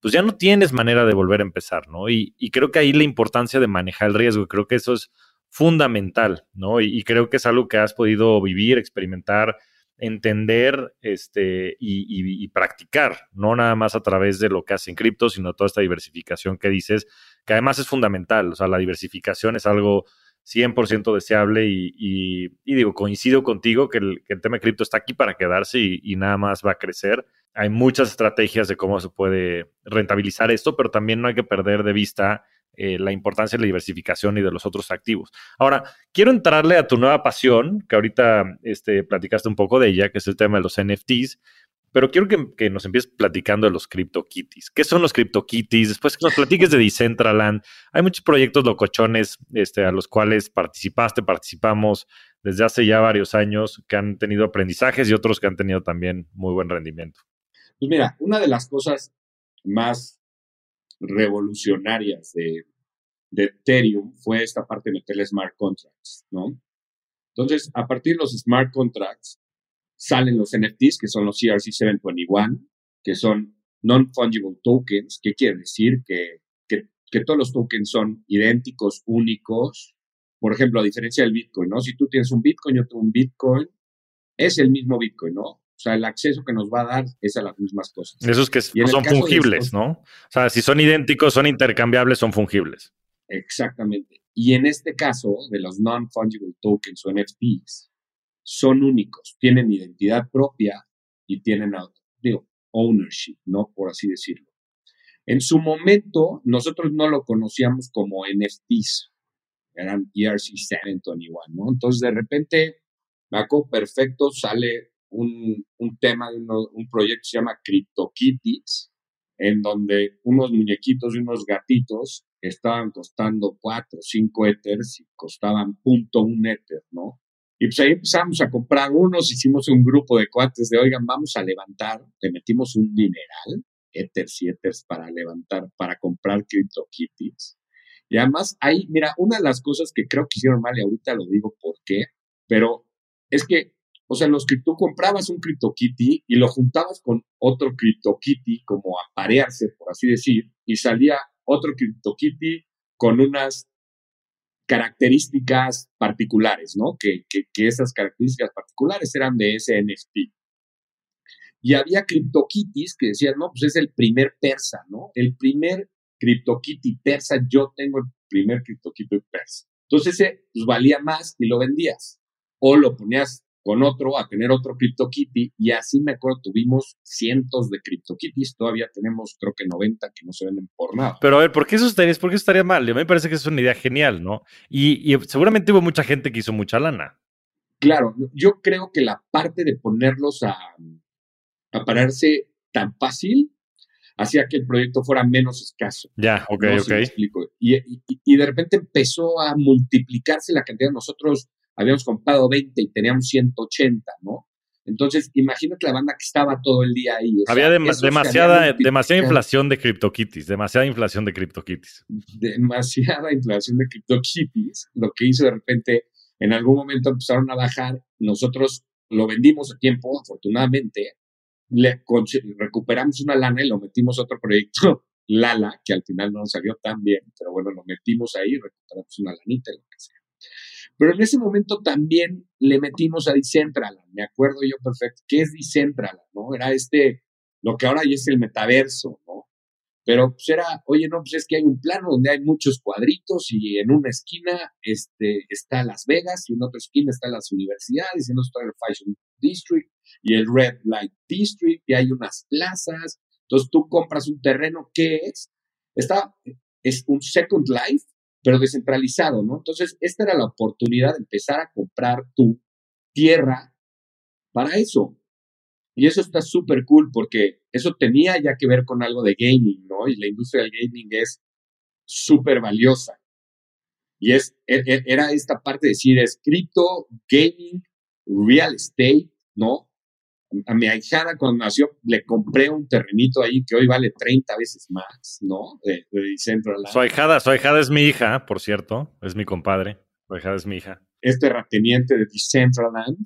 pues ya no tienes manera de volver a empezar, ¿no? Y, y creo que ahí la importancia de manejar el riesgo, creo que eso es fundamental, ¿no? Y, y creo que es algo que has podido vivir, experimentar entender este, y, y, practicar, no nada más a través de lo que hace en cripto, sino toda esta diversificación que dices, que además es fundamental. O sea, la diversificación es algo 100% deseable y, digo, coincido contigo que el, que el tema de cripto está aquí para quedarse y, nada más va a crecer. Hay muchas estrategias de cómo se puede rentabilizar esto, pero también no hay que perder de vista eh, la importancia de la diversificación y de los otros activos. Ahora, quiero entrarle a tu nueva pasión, que ahorita este, platicaste un poco de ella, que es el tema de los NFTs, pero quiero que, nos empieces platicando de los CryptoKitties. ¿Qué son los CryptoKitties? Después que nos platiques de Decentraland. Hay muchos proyectos locochones este, a los cuales participaste, participamos desde hace ya varios años, que han tenido aprendizajes y otros que han tenido también muy buen rendimiento. Pues mira, una de las cosas más revolucionarias de, Ethereum fue esta parte de meterle smart contracts, ¿no? Entonces, a partir de los smart contracts, salen los NFTs, que son los CRC721, que son non-fungible tokens, que quiere decir que, que, que, todos los tokens son idénticos, únicos. Por ejemplo, a diferencia del Bitcoin, ¿no? Si tú tienes un Bitcoin, yo tengo un Bitcoin, es el mismo Bitcoin, ¿no? O sea, el acceso que nos va a dar es a las mismas cosas. Esos que son fungibles, ¿no? O sea, si son idénticos, son intercambiables, son fungibles. Exactamente. Y en este caso, de los non-fungible tokens o NFTs, son únicos, tienen identidad propia y tienen, digo, ownership, ¿no? Por así decirlo. En su momento, nosotros no lo conocíamos como NFTs, eran ERC721, ¿no? Entonces, de repente, acuerdo perfecto, sale un, un tema un proyecto que se llama CryptoKitties, en donde unos muñequitos y unos gatitos estaban costando 4 o 5 ethers y costaban punto un ether, ¿no? Y pues ahí empezamos a comprar unos, hicimos un grupo de cuates de, oigan, vamos a levantar, le metimos un dineral, ethers y ethers para levantar, para comprar CryptoKitties. Y además ahí, mira, una de las cosas que creo que hicieron mal, y ahorita lo digo por qué, pero es que o sea, los que tú comprabas un CryptoKitty y lo juntabas con otro CryptoKitty, como a parearse, por así decir, y salía otro CryptoKitty con unas características particulares, ¿no? Que, que, esas características particulares eran de ese NFT. Y había CryptoKitties que decían, no, pues es el primer persa, ¿no? El primer CryptoKitty persa, yo tengo el primer CryptoKitty persa. Entonces ese pues, valía más y lo vendías. O lo ponías con otro a tener otro CryptoKitty y así me acuerdo, tuvimos cientos de CryptoKitties, todavía tenemos creo que 90 que no se venden por nada. Pero a ver, ¿por qué eso estaría, por qué estaría mal? A mí me parece que es una idea genial, ¿no? Y, y seguramente hubo mucha gente que hizo mucha lana. Claro, yo creo que la parte de ponerlos a, a pararse tan fácil hacía que el proyecto fuera menos escaso. Ya, ok, ok. y, y, y, de repente empezó a multiplicarse la cantidad. Nosotros habíamos comprado 20 y teníamos 180, ¿no? Entonces, imagínate la banda que estaba todo el día ahí. Había demasiada, demasiada inflación de CryptoKitties, demasiada inflación de CryptoKitties. Demasiada (laughs) inflación de CryptoKitties, lo que hizo de repente, en algún momento empezaron a bajar, nosotros lo vendimos a tiempo, afortunadamente, le recuperamos una lana y lo metimos a otro proyecto, (laughs) Lala, que al final no nos salió tan bien, pero bueno, lo metimos ahí, recuperamos una lanita, lo que sea. Pero en ese momento también le metimos a Decentraland, me acuerdo yo perfecto, ¿qué es Decentraland? ¿no? Era este, lo que ahora ya es el metaverso, ¿no? Pero pues era, oye, no, pues es que hay un plano donde hay muchos cuadritos y en una esquina este, está Las Vegas y en otra esquina están las universidades y en otra está el Fashion District y el Red Light District y hay unas plazas. Entonces tú compras un terreno que es, está, es un Second Life pero descentralizado, ¿no? Entonces, esta era la oportunidad de empezar a comprar tu tierra para eso. Y eso está súper cool porque eso tenía ya que ver con algo de gaming, ¿no? Y la industria del gaming es súper valiosa. Y es, e, e, era esta parte de decir, es cripto, gaming, real estate, ¿no? A mi ahijada cuando nació le compré un terrenito ahí que hoy vale 30 veces más, ¿no? De, de Su ahijada, su ahijada es mi hija, por cierto, es mi compadre. Su ahijada es mi hija. Es terrateniente de Decentraland.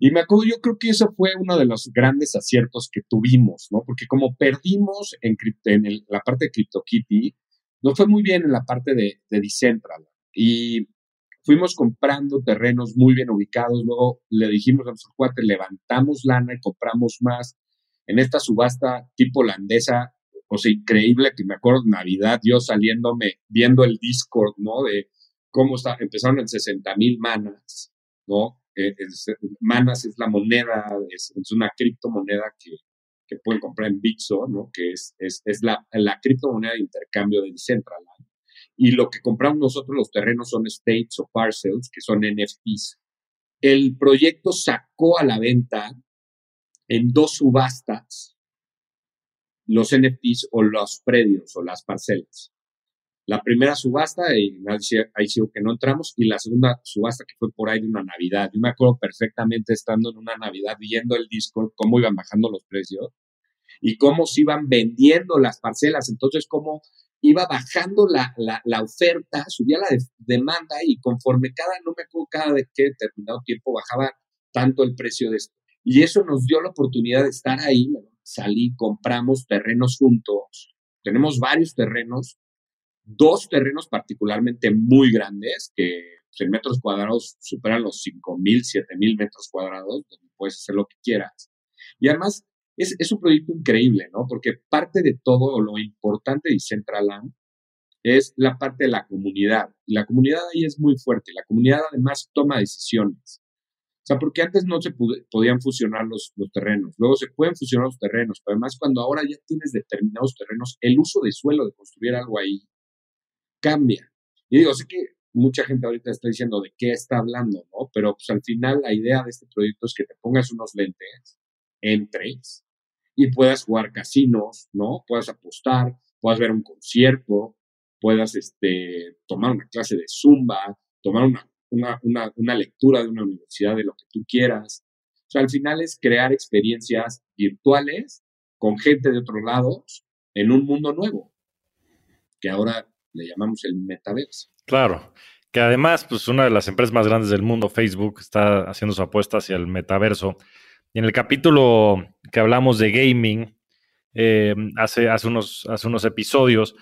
Y me acuerdo, yo creo que eso fue uno de los grandes aciertos que tuvimos, ¿no? Porque como perdimos en, en la parte de CryptoKitty, no fue muy bien en la parte de, de Decentraland. Y fuimos comprando terrenos muy bien ubicados, luego le dijimos a nuestro cuate, levantamos lana y compramos más. En esta subasta tipo holandesa, o sea, increíble que me acuerdo Navidad, yo saliéndome, viendo el Discord, ¿no? De cómo está, empezaron en 60 mil manas, ¿no? Eh, manas es la moneda, es, una criptomoneda que, que pueden comprar en Bitso, ¿no? Que es, es, es la, la criptomoneda de intercambio de Decentraland y lo que compramos nosotros los terrenos son states o parcels, que son NFTs. El proyecto sacó a la venta en dos subastas los NFTs o los predios o las parcelas. La primera subasta, ahí sí que no entramos, y la segunda subasta que fue por ahí de una Navidad. Yo me acuerdo perfectamente estando en una Navidad viendo el Discord, cómo iban bajando los precios y cómo se iban vendiendo las parcelas. Entonces, cómo iba bajando la, la, oferta, subía la demanda y conforme cada, no me acuerdo cada de qué determinado tiempo bajaba tanto el precio de esto. Y eso nos dio la oportunidad de estar ahí, salí, compramos terrenos juntos, tenemos varios terrenos, dos terrenos particularmente muy grandes, que pues, en metros cuadrados superan los 5.000, 7.000 metros cuadrados, donde puedes hacer lo que quieras. Y además es, un proyecto increíble, ¿no? Porque parte de todo lo importante de Centraland es la parte de la comunidad. Y la comunidad ahí es muy fuerte. La comunidad además toma decisiones. O sea, porque antes no se podían fusionar los, los, terrenos, luego se pueden fusionar los terrenos, pero además cuando ahora ya tienes determinados terrenos, el uso de suelo de construir algo ahí cambia. Y digo, sé que mucha gente ahorita está diciendo de qué está hablando, ¿no? Pero pues al final la idea de este proyecto es que te pongas unos lentes, entres, y puedas jugar casinos, ¿no? Puedas apostar, puedas ver un concierto, puedas este, tomar una clase de zumba, tomar una, una, una, lectura de una universidad de lo que tú quieras. O sea, al final es crear experiencias virtuales con gente de otros lados en un mundo nuevo, que ahora le llamamos el metaverso. Claro, que además, pues una de las empresas más grandes del mundo, Facebook, está haciendo su apuesta hacia el metaverso. En el capítulo que hablamos de gaming, eh, hace, hace, unos, hace unos episodios,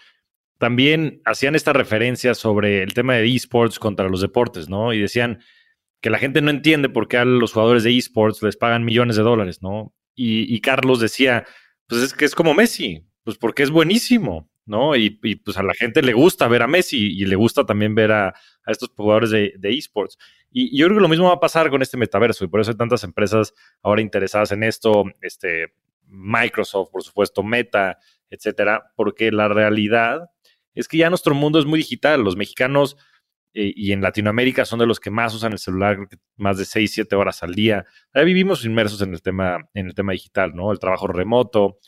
también hacían esta referencia sobre el tema de esports contra los deportes, ¿no? Y decían que la gente no entiende por qué a los jugadores de esports les pagan millones de dólares, ¿no? Y, Carlos decía, pues es que es como Messi, pues porque es buenísimo, ¿no? Y, pues a la gente le gusta ver a Messi y le gusta también ver a, estos jugadores de, esports. Y, yo creo que lo mismo va a pasar con este metaverso y por eso hay tantas empresas ahora interesadas en esto, este, Microsoft, por supuesto, Meta, etcétera, porque la realidad es que ya nuestro mundo es muy digital. Los mexicanos eh, y en Latinoamérica son de los que más usan el celular, más de 6, 7 horas al día. Ya vivimos inmersos en el tema, en el tema digital, ¿no? El trabajo remoto.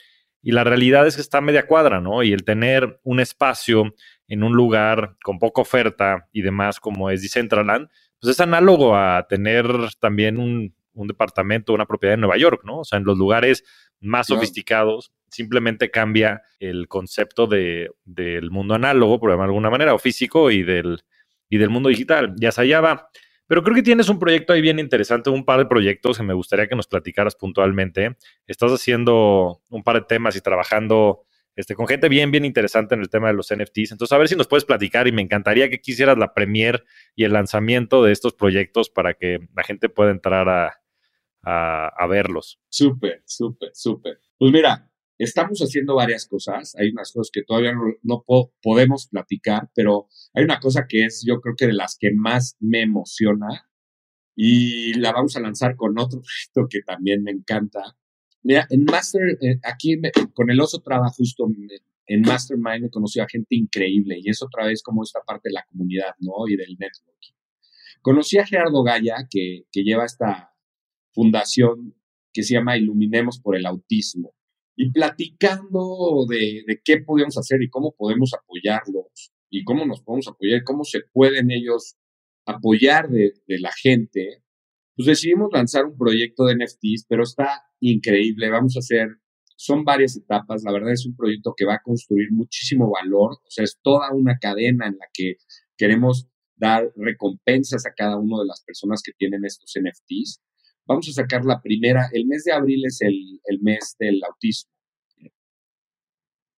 Y la realidad es que está media cuadra, ¿no? Y el tener un espacio en un lugar con poca oferta y demás, como es Decentraland, pues es análogo a tener también un, un departamento, una propiedad en Nueva York, ¿no? O sea, en los lugares más sofisticados, simplemente cambia el concepto de, del mundo análogo, por de alguna manera, o físico, y del, y del mundo digital. Ya se allá va. Pero creo que tienes un proyecto ahí bien interesante, un par de proyectos que me gustaría que nos platicaras puntualmente. Estás haciendo un par de temas y trabajando este, con gente bien, bien interesante en el tema de los NFTs. Entonces, a ver si nos puedes platicar y me encantaría que quisieras la premier y el lanzamiento de estos proyectos para que la gente pueda entrar a, a, verlos. Súper, súper, súper. Pues mira, estamos haciendo varias cosas. Hay unas cosas que todavía no, podemos platicar, pero hay una cosa que es, yo creo que de las que más me emociona y la vamos a lanzar con otro (laughs) proyecto que también me encanta. Mira, en Master, eh, aquí con el oso trabajo justo en Mastermind he conocido a gente increíble y es otra vez como esta parte de la comunidad, ¿no? Y del networking. Conocí a Gerardo Gaya, que, que lleva esta fundación que se llama Iluminemos por el Autismo. Y platicando de, qué podemos hacer y cómo podemos apoyarlos y cómo nos podemos apoyar, cómo se pueden ellos apoyar de, de la gente, pues decidimos lanzar un proyecto de NFTs, pero está increíble. Vamos a hacer, son varias etapas. La verdad es un proyecto que va a construir muchísimo valor. O sea, es toda una cadena en la que queremos dar recompensas a cada una de las personas que tienen estos NFTs. Vamos a sacar la primera, el mes de abril es el, mes del autismo.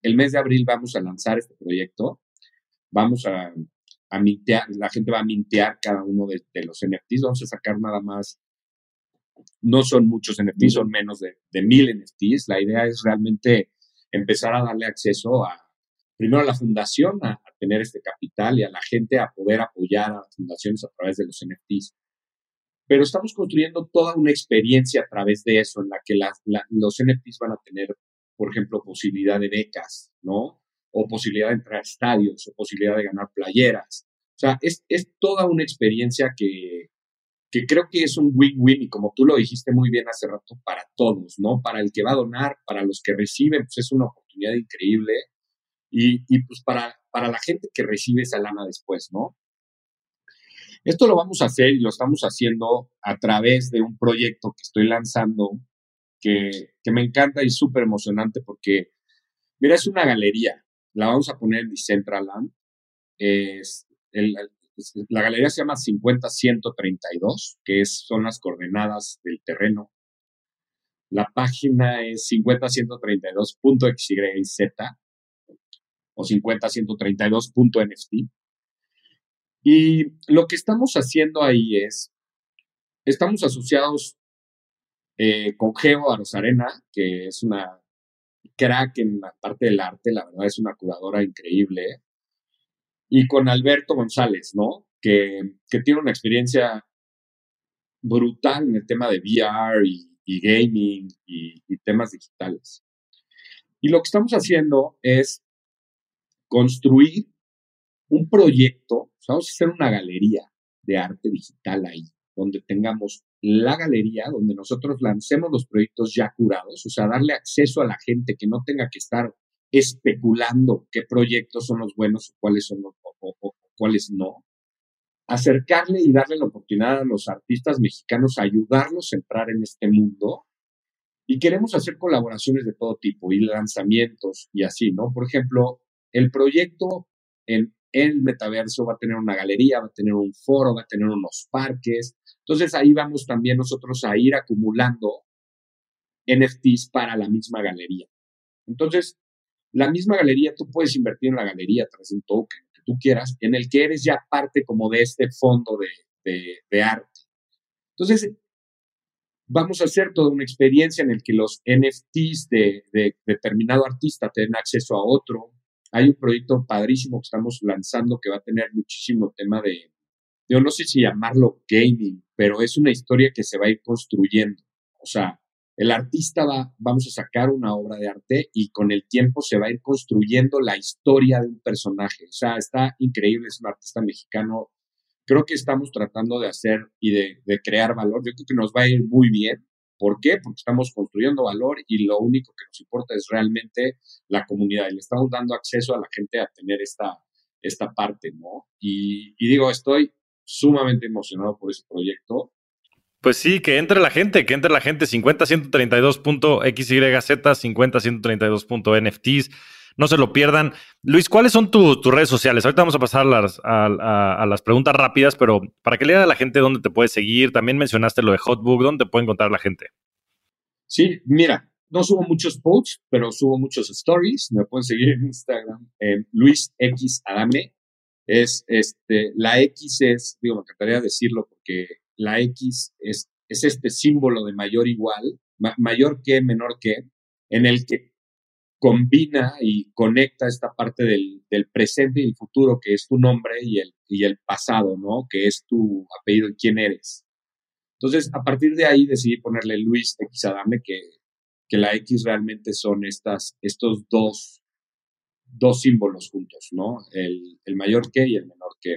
El mes de abril vamos a lanzar este proyecto. Vamos a, a mintear, la gente va a mintear cada uno de, los NFTs. Vamos a sacar nada más, no son muchos NFTs, son menos de, de mil NFTs. La idea es realmente empezar a darle acceso a, primero a la fundación a, a, tener este capital y a la gente a poder apoyar a las fundaciones a través de los NFTs pero estamos construyendo toda una experiencia a través de eso, en la que los NFTs van a tener, por ejemplo, posibilidad de becas, ¿no? O posibilidad de entrar a estadios, o posibilidad de ganar playeras. O sea, es, toda una experiencia que, que creo que es un win-win y como tú lo dijiste muy bien hace rato, para todos, ¿no? Para el que va a donar, para los que reciben, pues es una oportunidad increíble y, y pues para, para la gente que recibe esa lana después, ¿no? Esto lo vamos a hacer y lo estamos haciendo a través de un proyecto que estoy lanzando que, me encanta y súper emocionante porque, mira, es una galería. La vamos a poner en Decentraland. Es la galería se llama 50132, que es, son las coordenadas del terreno. La página es 50132.xyz o 50132.nft. Y lo que estamos haciendo ahí es, estamos asociados eh, con Geo Arozarena, que es una crack en la parte del arte, la verdad es una curadora increíble, y con Alberto González, ¿no? Que, tiene una experiencia brutal en el tema de VR y, gaming y, y temas digitales. Y lo que estamos haciendo es construir un proyecto, vamos a hacer una galería de arte digital ahí, donde tengamos la galería, donde nosotros lancemos los proyectos ya curados, o sea, darle acceso a la gente que no tenga que estar especulando qué proyectos son los buenos o cuáles son los o, cuáles no. Acercarle y darle la oportunidad a los artistas mexicanos a ayudarlos a entrar en este mundo. Y queremos hacer colaboraciones de todo tipo y lanzamientos y así, ¿no? Por ejemplo, el proyecto en el metaverso va a tener una galería, va a tener un foro, va a tener unos parques. Entonces ahí vamos también nosotros a ir acumulando NFTs para la misma galería. Entonces, la misma galería, tú puedes invertir en la galería de un token, que tú quieras, en el que eres ya parte como de este fondo de, arte. Entonces, vamos a hacer toda una experiencia en el que los NFTs de, de, determinado artista tengan acceso a otro. Hay un proyecto padrísimo que estamos lanzando que va a tener muchísimo tema de, yo no sé si llamarlo gaming, pero es una historia que se va a ir construyendo. O sea, el artista va, vamos a sacar una obra de arte y con el tiempo se va a ir construyendo la historia de un personaje. O sea, está increíble, es un artista mexicano. Creo que estamos tratando de hacer y de, crear valor. Yo creo que nos va a ir muy bien. ¿Por qué? Porque estamos construyendo valor y lo único que nos importa es realmente la comunidad y le estamos dando acceso a la gente a tener esta, esta parte, ¿no? Y, y digo, estoy sumamente emocionado por ese proyecto pues sí, que entre la gente, que entre la gente 50-132.xyz, 50-132.nfts. No se lo pierdan. Luis, ¿cuáles son tus redes sociales? Ahorita vamos a pasar las, a, las preguntas rápidas, pero para que le a la gente dónde te puedes seguir, también mencionaste lo de Hotbook, ¿dónde te puede encontrar la gente? Sí, mira, no subo muchos posts, pero subo muchos stories. Me pueden seguir en Instagram en Luis X Adame. Es este, la X es, digo, me encantaría decirlo porque la X es, es este símbolo de mayor igual, mayor que, menor que, en el que combina y conecta esta parte del, presente y el futuro, que es tu nombre, y el, y el pasado, ¿no? Que es tu apellido y quién eres. Entonces, a partir de ahí decidí ponerle Luis X Adame, que, que la X realmente son estas, estos dos, dos símbolos juntos, ¿no? El, el mayor que y el menor que.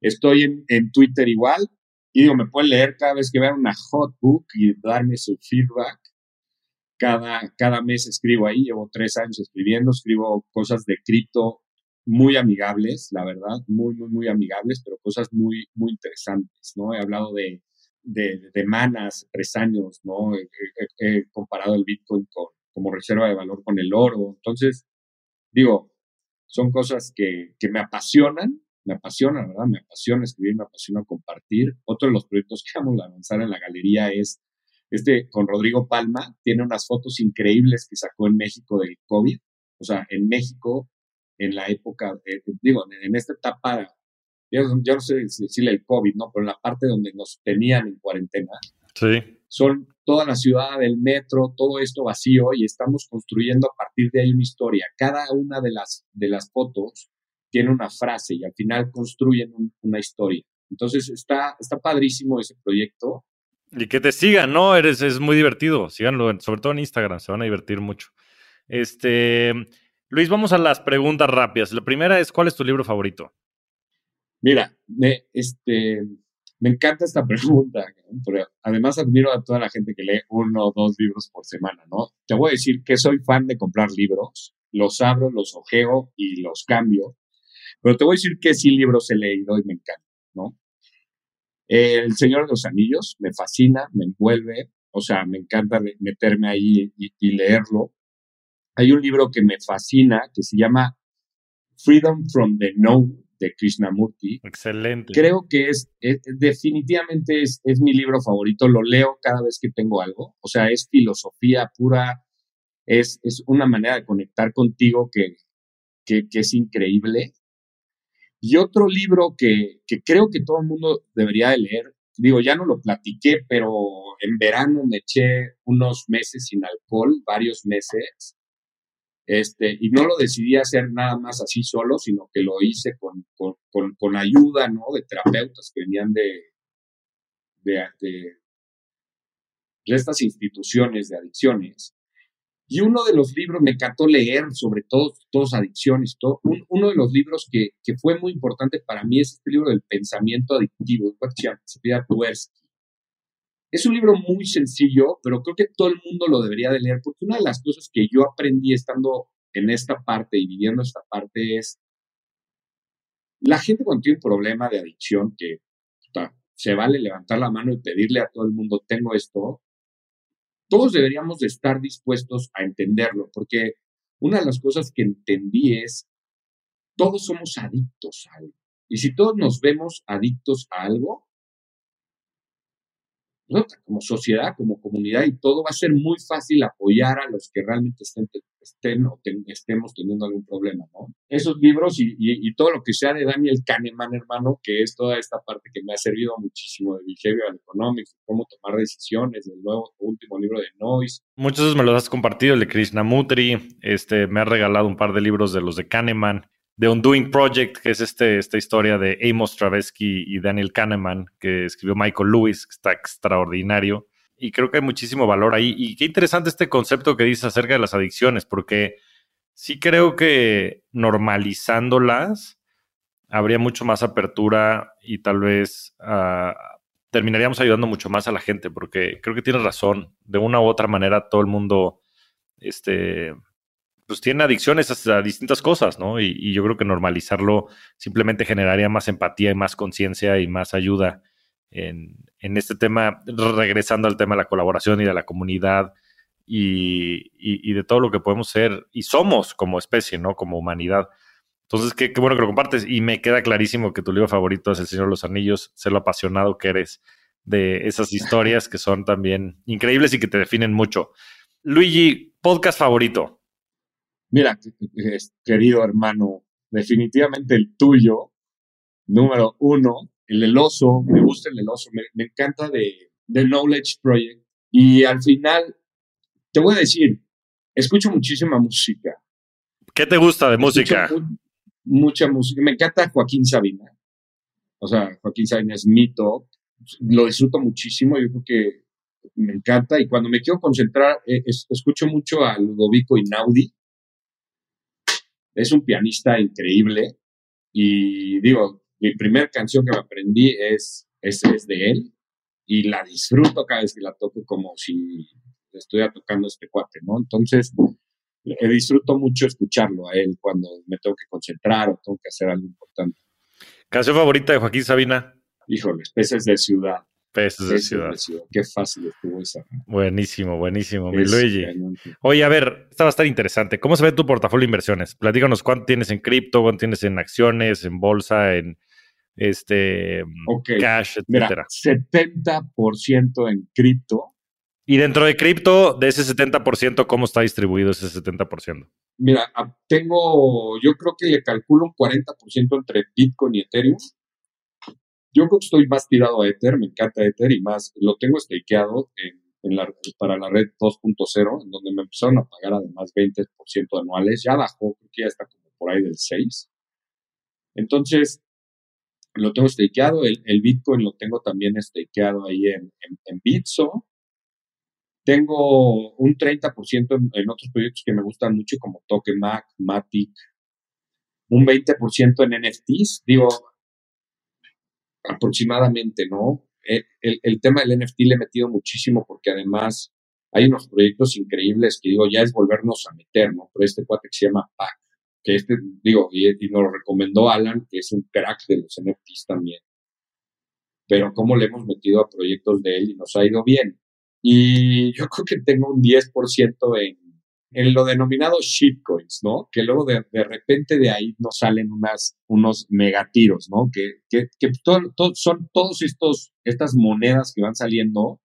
Estoy en, en Twitter igual, y digo, me pueden leer cada vez que vean una hot book y darme su feedback. Cada, cada mes escribo ahí, llevo tres años escribiendo, escribo cosas de cripto muy amigables, la verdad, muy, muy, muy amigables, pero cosas muy, muy interesantes, ¿no? He hablado de, de, de manas, tres años, ¿no? He, comparado el Bitcoin con, como reserva de valor con el oro. Entonces, digo, son cosas que, que me apasionan me apasiona, ¿verdad? Me apasiona escribir, me apasiona compartir. Otro de los proyectos que vamos a avanzar en la galería es este con Rodrigo Palma. Tiene unas fotos increíbles que sacó en México del COVID. O sea, en México, en la época, digo, en esta etapa, yo, no sé decirle el COVID, ¿no? Pero en la parte donde nos tenían en cuarentena. Sí. Son toda la ciudad, el metro, todo esto vacío y estamos construyendo a partir de ahí una historia. Cada una de las, de las fotos tiene una frase y al final construyen una historia. Entonces está, está padrísimo ese proyecto. Y que te sigan, ¿no? Eres, es muy divertido. Síganlo, sobre todo en Instagram, se van a divertir mucho. Este, Luis, vamos a las preguntas rápidas. La primera es, ¿cuál es tu libro favorito? Mira, me, este, me encanta esta (laughs) pregunta, pero además admiro a toda la gente que lee uno o dos libros por semana, ¿no? Te voy a decir que soy fan de comprar libros, los abro, los ojeo y los cambio. Pero te voy a decir que sí libros he leído y me encanta, ¿no? El Señor de los Anillos me fascina, me envuelve, o sea, me encanta meterme ahí y, leerlo. Hay un libro que me fascina que se llama Freedom from the Known de Krishnamurti. Excelente. Creo que es, definitivamente es, es, mi libro favorito, lo leo cada vez que tengo algo, o sea, es filosofía pura, es, es una manera de conectar contigo que, que, que es increíble y otro libro que, creo que todo el mundo debería de leer, digo, ya no lo platiqué, pero en verano me eché unos meses sin alcohol, varios meses, este, y no lo decidí hacer nada más así solo, sino que lo hice con, con, ayuda, ¿no? De terapeutas que venían de, de, de estas instituciones de adicciones. Y uno de los libros, me encantó leer sobre todo, todas adicciones, todo, uno de los libros que, que, fue muy importante para mí es este libro del pensamiento adictivo, llama Tversky. Es un libro muy sencillo, pero creo que todo el mundo lo debería de leer, porque una de las cosas que yo aprendí estando en esta parte y viviendo esta parte es, la gente cuando tiene un problema de adicción, que se vale levantar la mano y pedirle a todo el mundo, tengo esto, todos deberíamos de estar dispuestos a entenderlo, porque una de las cosas que entendí es, todos somos adictos a algo. Y si todos nos vemos adictos a algo, como sociedad, como comunidad y todo, va a ser muy fácil apoyar a los que realmente estén, estén o estemos teniendo algún problema, ¿no? Esos libros y, y, todo lo que sea de Daniel Kahneman, hermano, que es toda esta parte que me ha servido muchísimo de Behavioral Economics, cómo tomar decisiones, del nuevo último libro de Noise. Muchos de me los has compartido, el de Krishnamurti, este, me ha regalado un par de libros de los de Kahneman. The Undoing Project, que es este, esta historia de Amos Travesky y Daniel Kahneman, que escribió Michael Lewis, que está extraordinario. Y creo que hay muchísimo valor ahí. Y qué interesante este concepto que dices acerca de las adicciones, porque sí creo que normalizándolas habría mucho más apertura y tal vez uh, terminaríamos ayudando mucho más a la gente, porque creo que tienes razón. De una u otra manera, todo el mundo este, pues tiene adicciones a, distintas cosas, ¿no? Y, yo creo que normalizarlo simplemente generaría más empatía y más conciencia y más ayuda en, este tema, regresando al tema de la colaboración y de la comunidad y, de todo lo que podemos ser y somos como especie, ¿no? Como humanidad. Entonces, qué, bueno que lo compartes y me queda clarísimo que tu libro favorito es El Señor de los Anillos, sé lo apasionado que eres de esas historias que son también increíbles y que te definen mucho. Luigi, podcast favorito. Mira, querido hermano, definitivamente el tuyo, número uno, el del oso, me gusta el del oso, me, encanta de, The Knowledge Project. Y al final, te voy a decir, escucho muchísima música. ¿Qué te gusta de música? mucha música. Me encanta Joaquín Sabina. O sea, Joaquín Sabina es mito. Lo disfruto muchísimo. Yo creo que me encanta. Y cuando me quiero concentrar, eh, escucho mucho a Ludovico Inaudi es un pianista increíble y digo, mi primera canción que me aprendí es, es, es de él y la disfruto cada vez que la toco como si estuviera tocando este cuate, ¿no? Entonces, eh, disfruto mucho escucharlo a él cuando me tengo que concentrar o tengo que hacer algo importante. ¿Canción favorita de Joaquín Sabina? Híjole, Peces de Ciudad. Peces de ciudad. Qué fácil estuvo esa. Buenísimo, buenísimo, mi Luigi. Oye, a ver, esta va a estar interesante. ¿Cómo se ve tu portafolio de inversiones? Platícanos cuánto tienes en cripto, cuánto tienes en acciones, en bolsa, en este cash, etcétera. 70% en cripto. Y dentro de cripto, de ese 70%, ¿cómo está distribuido ese 70%? Mira, tengo, yo creo que le calculo un 40% entre Bitcoin y Ethereum yo creo que estoy más tirado a Ether, me encanta Ether y más, lo tengo stakeado en, la, para la red 2.0, en donde me empezaron a pagar además 20% anuales, ya bajó, creo que ya está como por ahí del 6. Entonces, lo tengo stakeado, el, Bitcoin lo tengo también stakeado ahí en, en, Bitso. Tengo un 30% en, en, otros proyectos que me gustan mucho, como Tokenmac, Matic, un 20% en NFTs. Digo, aproximadamente, ¿no? Eh, el, tema del NFT le he metido muchísimo porque además hay unos proyectos increíbles que digo, ya es volvernos a meter, ¿no? Pero este cuate que se llama PAC, que este, digo, y, nos lo recomendó Alan, que es un crack de los NFTs también. Pero cómo le hemos metido a proyectos de él y nos ha ido bien. Y yo creo que tengo un 10% en en lo denominado shitcoins, ¿no? Que luego de, repente de ahí nos salen unas, unos megatiros, ¿no? Que, que, que son todos estos, estas monedas que van saliendo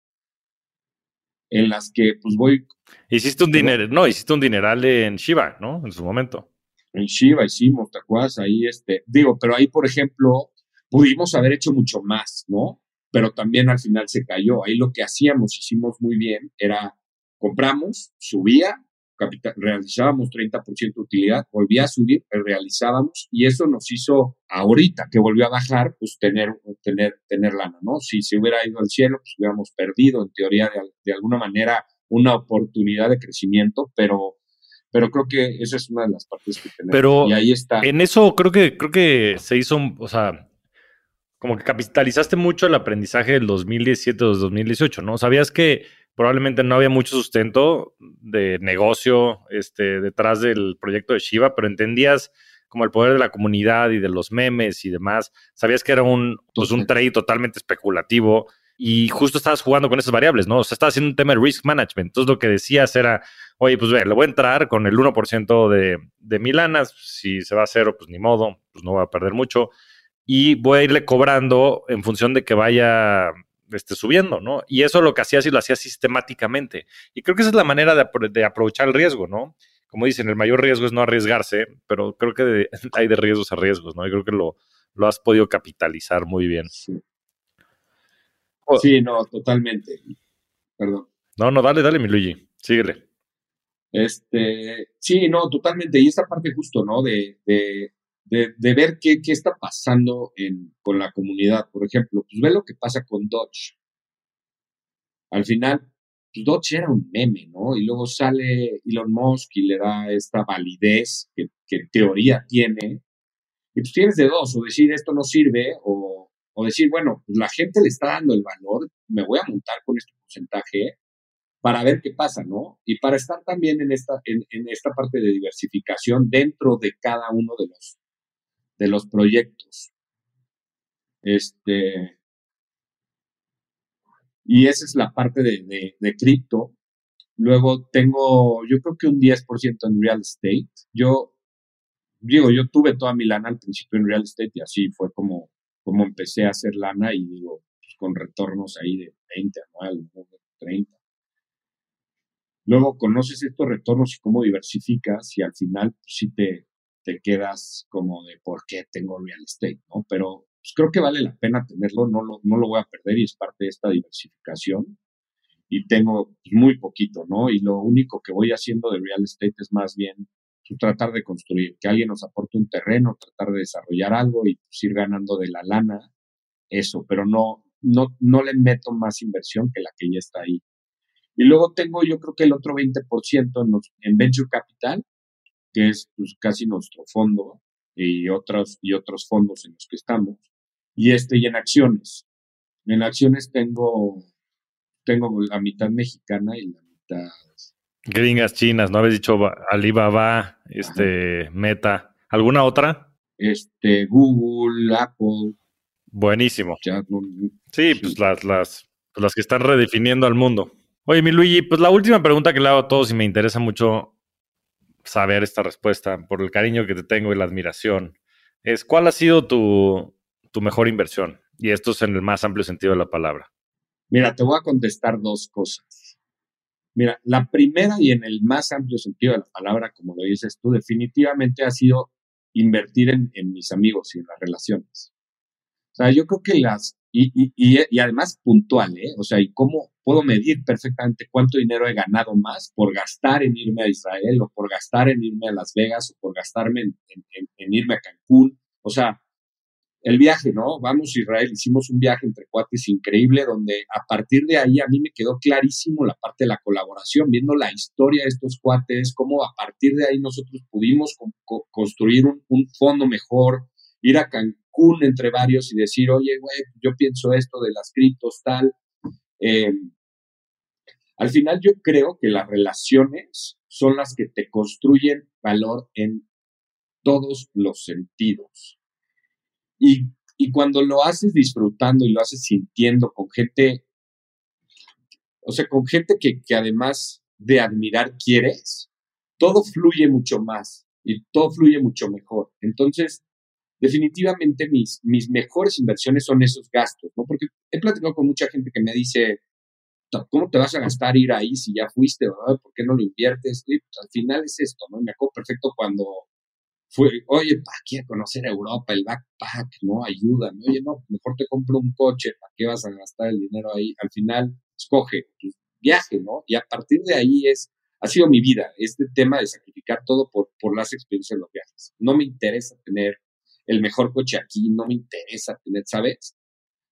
en las que pues voy... Hiciste un dinero, no, hiciste un dineral en Shiba, ¿no? En su momento. En Shiba hicimos, ¿te acuerdas? Ahí, este, digo, pero ahí, por ejemplo, pudimos haber hecho mucho más, ¿no? Pero también al final se cayó. Ahí lo que hacíamos, hicimos muy bien, era compramos, subía, realizábamos 30% de utilidad, volvía a subir, realizábamos y eso nos hizo ahorita que volvió a bajar, pues tener, tener, tener lana, ¿no? Si se hubiera ido al cielo, pues hubiéramos perdido en teoría de, alguna manera una oportunidad de crecimiento, pero pero creo que esa es una de las partes que tenemos. Pero y ahí está. En eso creo que creo que se hizo, o sea, como que capitalizaste mucho el aprendizaje del 2017-2018, ¿no? Sabías que probablemente no había mucho sustento de negocio este, detrás del proyecto de Shiva, pero entendías como el poder de la comunidad y de los memes y demás. Sabías que era un, pues, un trade totalmente especulativo y justo estabas jugando con esas variables, ¿no? O sea, estabas haciendo un tema de risk management. Entonces lo que decías era, oye, pues ve, le voy a entrar con el 1% de, de Milanas, si se va a cero, pues ni modo, pues no voy a perder mucho. Y voy a irle cobrando en función de que vaya este, subiendo, ¿no? Y eso lo que hacías y lo hacías sistemáticamente. Y creo que esa es la manera de, aprovechar el riesgo, ¿no? Como dicen, el mayor riesgo es no arriesgarse, pero creo que (laughs) hay de riesgos a riesgos, ¿no? Y creo que lo, lo has podido capitalizar muy bien. Sí. no, totalmente. Perdón. No, no, dale, dale, mi Luigi, síguele. Este, sí, no, totalmente. Y esta parte justo, ¿no? De, de, ver qué, qué está pasando en, con la comunidad. Por ejemplo, pues ve lo que pasa con Dodge. Al final, pues Dodge era un meme, ¿no? Y luego sale Elon Musk y le da esta validez que, que en teoría tiene. Y pues tienes de dos, o decir esto no sirve, o, o decir, bueno, pues la gente le está dando el valor, me voy a montar con este porcentaje para ver qué pasa, ¿no? Y para estar también en esta, en, esta parte de diversificación dentro de cada uno de los, de los proyectos. Este, y esa es la parte de, de, cripto. Luego tengo, yo creo que un 10% en real estate. Yo, digo, yo tuve toda mi lana al principio en real estate y así fue como, como empecé a hacer lana y digo, pues, con retornos ahí de 20 anual, 30. Luego conoces estos retornos y cómo diversificas y al final pues, sí te, te quedas como de por qué tengo real estate, ¿no? Pero pues, creo que vale la pena tenerlo, no lo, no lo voy a perder y es parte de esta diversificación. Y tengo pues, muy poquito, ¿no? Y lo único que voy haciendo de real estate es más bien pues, tratar de construir, que alguien nos aporte un terreno, tratar de desarrollar algo y ir ganando de la lana, eso, pero no, no, no le meto más inversión que la que ya está ahí. Y luego tengo yo creo que el otro 20% en, en Venture Capital, que es pues, casi nuestro fondo y otros, y otros fondos en los que estamos. Y este, y en acciones. En acciones tengo, tengo la mitad mexicana y la mitad... Gringas chinas, ¿no habéis dicho Alibaba, este, Meta? ¿Alguna otra? Este, Google, Apple. Buenísimo. sí, pues las, las, las que están redefiniendo al mundo. Oye, mi Luigi, pues la última pregunta que le hago a todos y me interesa mucho saber esta respuesta por el cariño que te tengo y la admiración, es ¿cuál ha sido tu, tu mejor inversión? Y esto es en el más amplio sentido de la palabra. Mira, te voy a contestar dos cosas. Mira, la primera y en el más amplio sentido de la palabra, como lo dices tú, definitivamente ha sido invertir en, en mis amigos y en las relaciones. O sea, yo creo que las, y, y, y, además puntual, ¿eh? O sea, y cómo puedo medir perfectamente cuánto dinero he ganado más por gastar en irme a Israel o por gastar en irme a Las Vegas o por gastarme en, irme a Cancún. O sea, el viaje, ¿no? Vamos a Israel, hicimos un viaje entre cuates increíble donde a partir de ahí a mí me quedó clarísimo la parte de la colaboración, viendo la historia de estos cuates, cómo a partir de ahí nosotros pudimos construir un fondo mejor, ir a Cancún entre varios y decir, oye, güey, yo pienso esto de las criptos, tal. Em, al final yo creo que las relaciones son las que te construyen valor en todos los sentidos. Y, cuando lo haces disfrutando y lo haces sintiendo con gente, o sea, con gente que, que además de admirar quieres, todo fluye mucho más y todo fluye mucho mejor. Entonces, definitivamente mis, mis mejores inversiones son esos gastos, ¿no? Porque he platicado con mucha gente que me dice, ¿cómo te vas a gastar ir ahí si ya fuiste, ¿verdad? ¿Por qué no lo inviertes? Pues, al final es esto, ¿no? Me acuerdo perfecto cuando fue, oye, ¿para qué conocer Europa? El backpack, ¿no? Ayuda, Oye, no, mejor te compro un coche, ¿para qué vas a gastar el dinero ahí? Al final, escoge, viaje, ¿no? Y a partir de ahí es, ha sido mi vida, este tema de sacrificar todo por, por las experiencias de los viajes. No me interesa tener el mejor coche aquí, no me interesa tener, ¿sabes?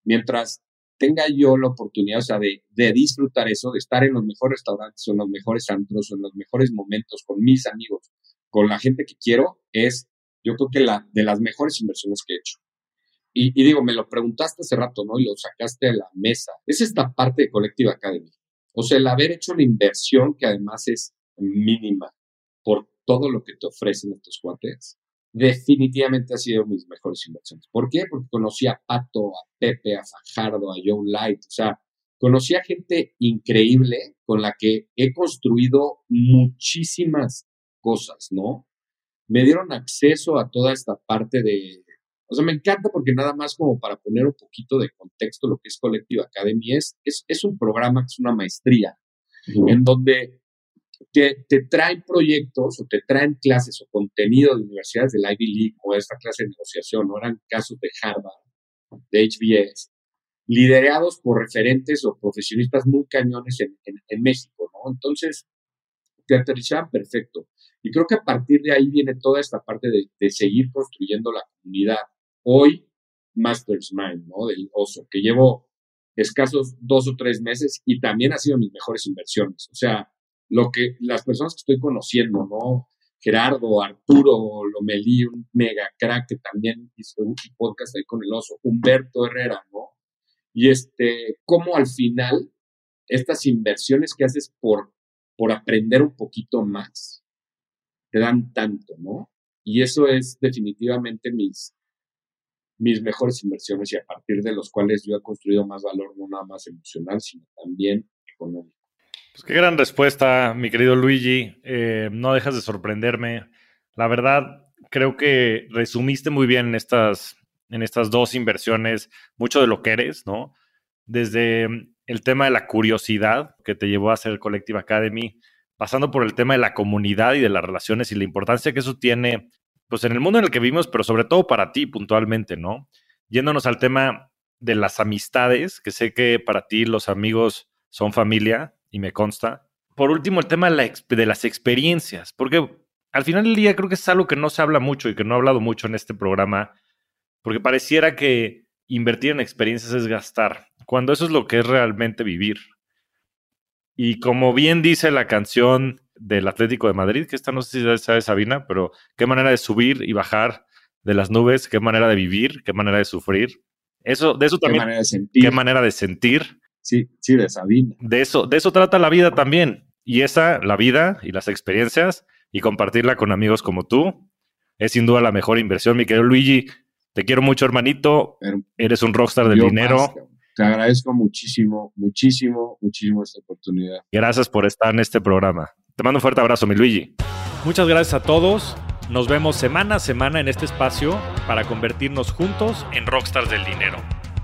Mientras tenga yo la oportunidad, o sea, de, de, disfrutar eso, de estar en los mejores restaurantes o en los mejores antros o en los mejores momentos con mis amigos, con la gente que quiero, es yo creo que la de las mejores inversiones que he hecho. Y, y digo, me lo preguntaste hace rato, ¿no? Y lo sacaste a la mesa. Es esta parte de Collective Academy. O sea, el haber hecho una inversión que además es mínima por todo lo que te ofrecen estos cuates, definitivamente ha sido mis mejores inversiones. ¿Por qué? Porque conocí a Pato, a Pepe, a Fajardo, a Joe Light, o sea, conocí a gente increíble con la que he construido muchísimas cosas, ¿no? Me dieron acceso a toda esta parte de, O sea, me encanta porque nada más como para poner un poquito de contexto lo que es Collective Academy es, es, un programa que es una maestría en donde te, te, traen proyectos o te traen clases o contenido de universidades del Ivy League o esta clase de negociación, o eran casos de Harvard, de HBS, liderados por referentes o profesionistas muy cañones en, en, México, ¿no? Entonces, te aterrizaban perfecto. Y creo que a partir de ahí viene toda esta parte de, de seguir construyendo la comunidad. Hoy, Masters Mind, ¿no? Del oso, que llevo escasos dos o tres meses y también ha sido mis mejores inversiones. O sea, lo que las personas que estoy conociendo, ¿no? Gerardo, Arturo Lomelí, un mega crack que también hizo un podcast ahí con el oso, Humberto Herrera, ¿no? Y este, cómo al final estas inversiones que haces por, por aprender un poquito más te dan tanto, ¿no? Y eso es definitivamente mis, mis mejores inversiones y a partir de los cuales yo he construido más valor, no nada más emocional, sino también económico. Pues qué gran respuesta, mi querido Luigi. Eh, no dejas de sorprenderme. La verdad, creo que resumiste muy bien en estas, en estas dos inversiones mucho de lo que eres, ¿no? Desde el tema de la curiosidad que te llevó a hacer Collective Academy, pasando por el tema de la comunidad y de las relaciones y la importancia que eso tiene, pues en el mundo en el que vivimos, pero sobre todo para ti puntualmente, ¿no? Yéndonos al tema de las amistades, que sé que para ti los amigos son familia, y me consta. Por último, el tema de, las experiencias, porque al final del día creo que es algo que no se habla mucho y que no he hablado mucho en este programa, porque pareciera que invertir en experiencias es gastar, cuando eso es lo que es realmente vivir. Y como bien dice la canción del Atlético de Madrid, que esta no sé si sabe Sabina, pero qué manera de subir y bajar de las nubes, qué manera de vivir, qué manera de sufrir. Eso, de eso también. Qué manera de sentir. Qué manera de sentir. Sí, sí, de Sabina. De eso, de eso trata la vida también. Y esa, la vida y las experiencias y compartirla con amigos como tú, es sin duda la mejor inversión. Mi querido Luigi, te quiero mucho, hermanito. Eres un rockstar del dinero. te agradezco muchísimo, muchísimo, muchísimo esta oportunidad. Gracias por estar en este programa. Te mando un fuerte abrazo, mi Luigi. Muchas gracias a todos. Nos vemos semana a semana en este espacio para convertirnos juntos en rockstars del dinero.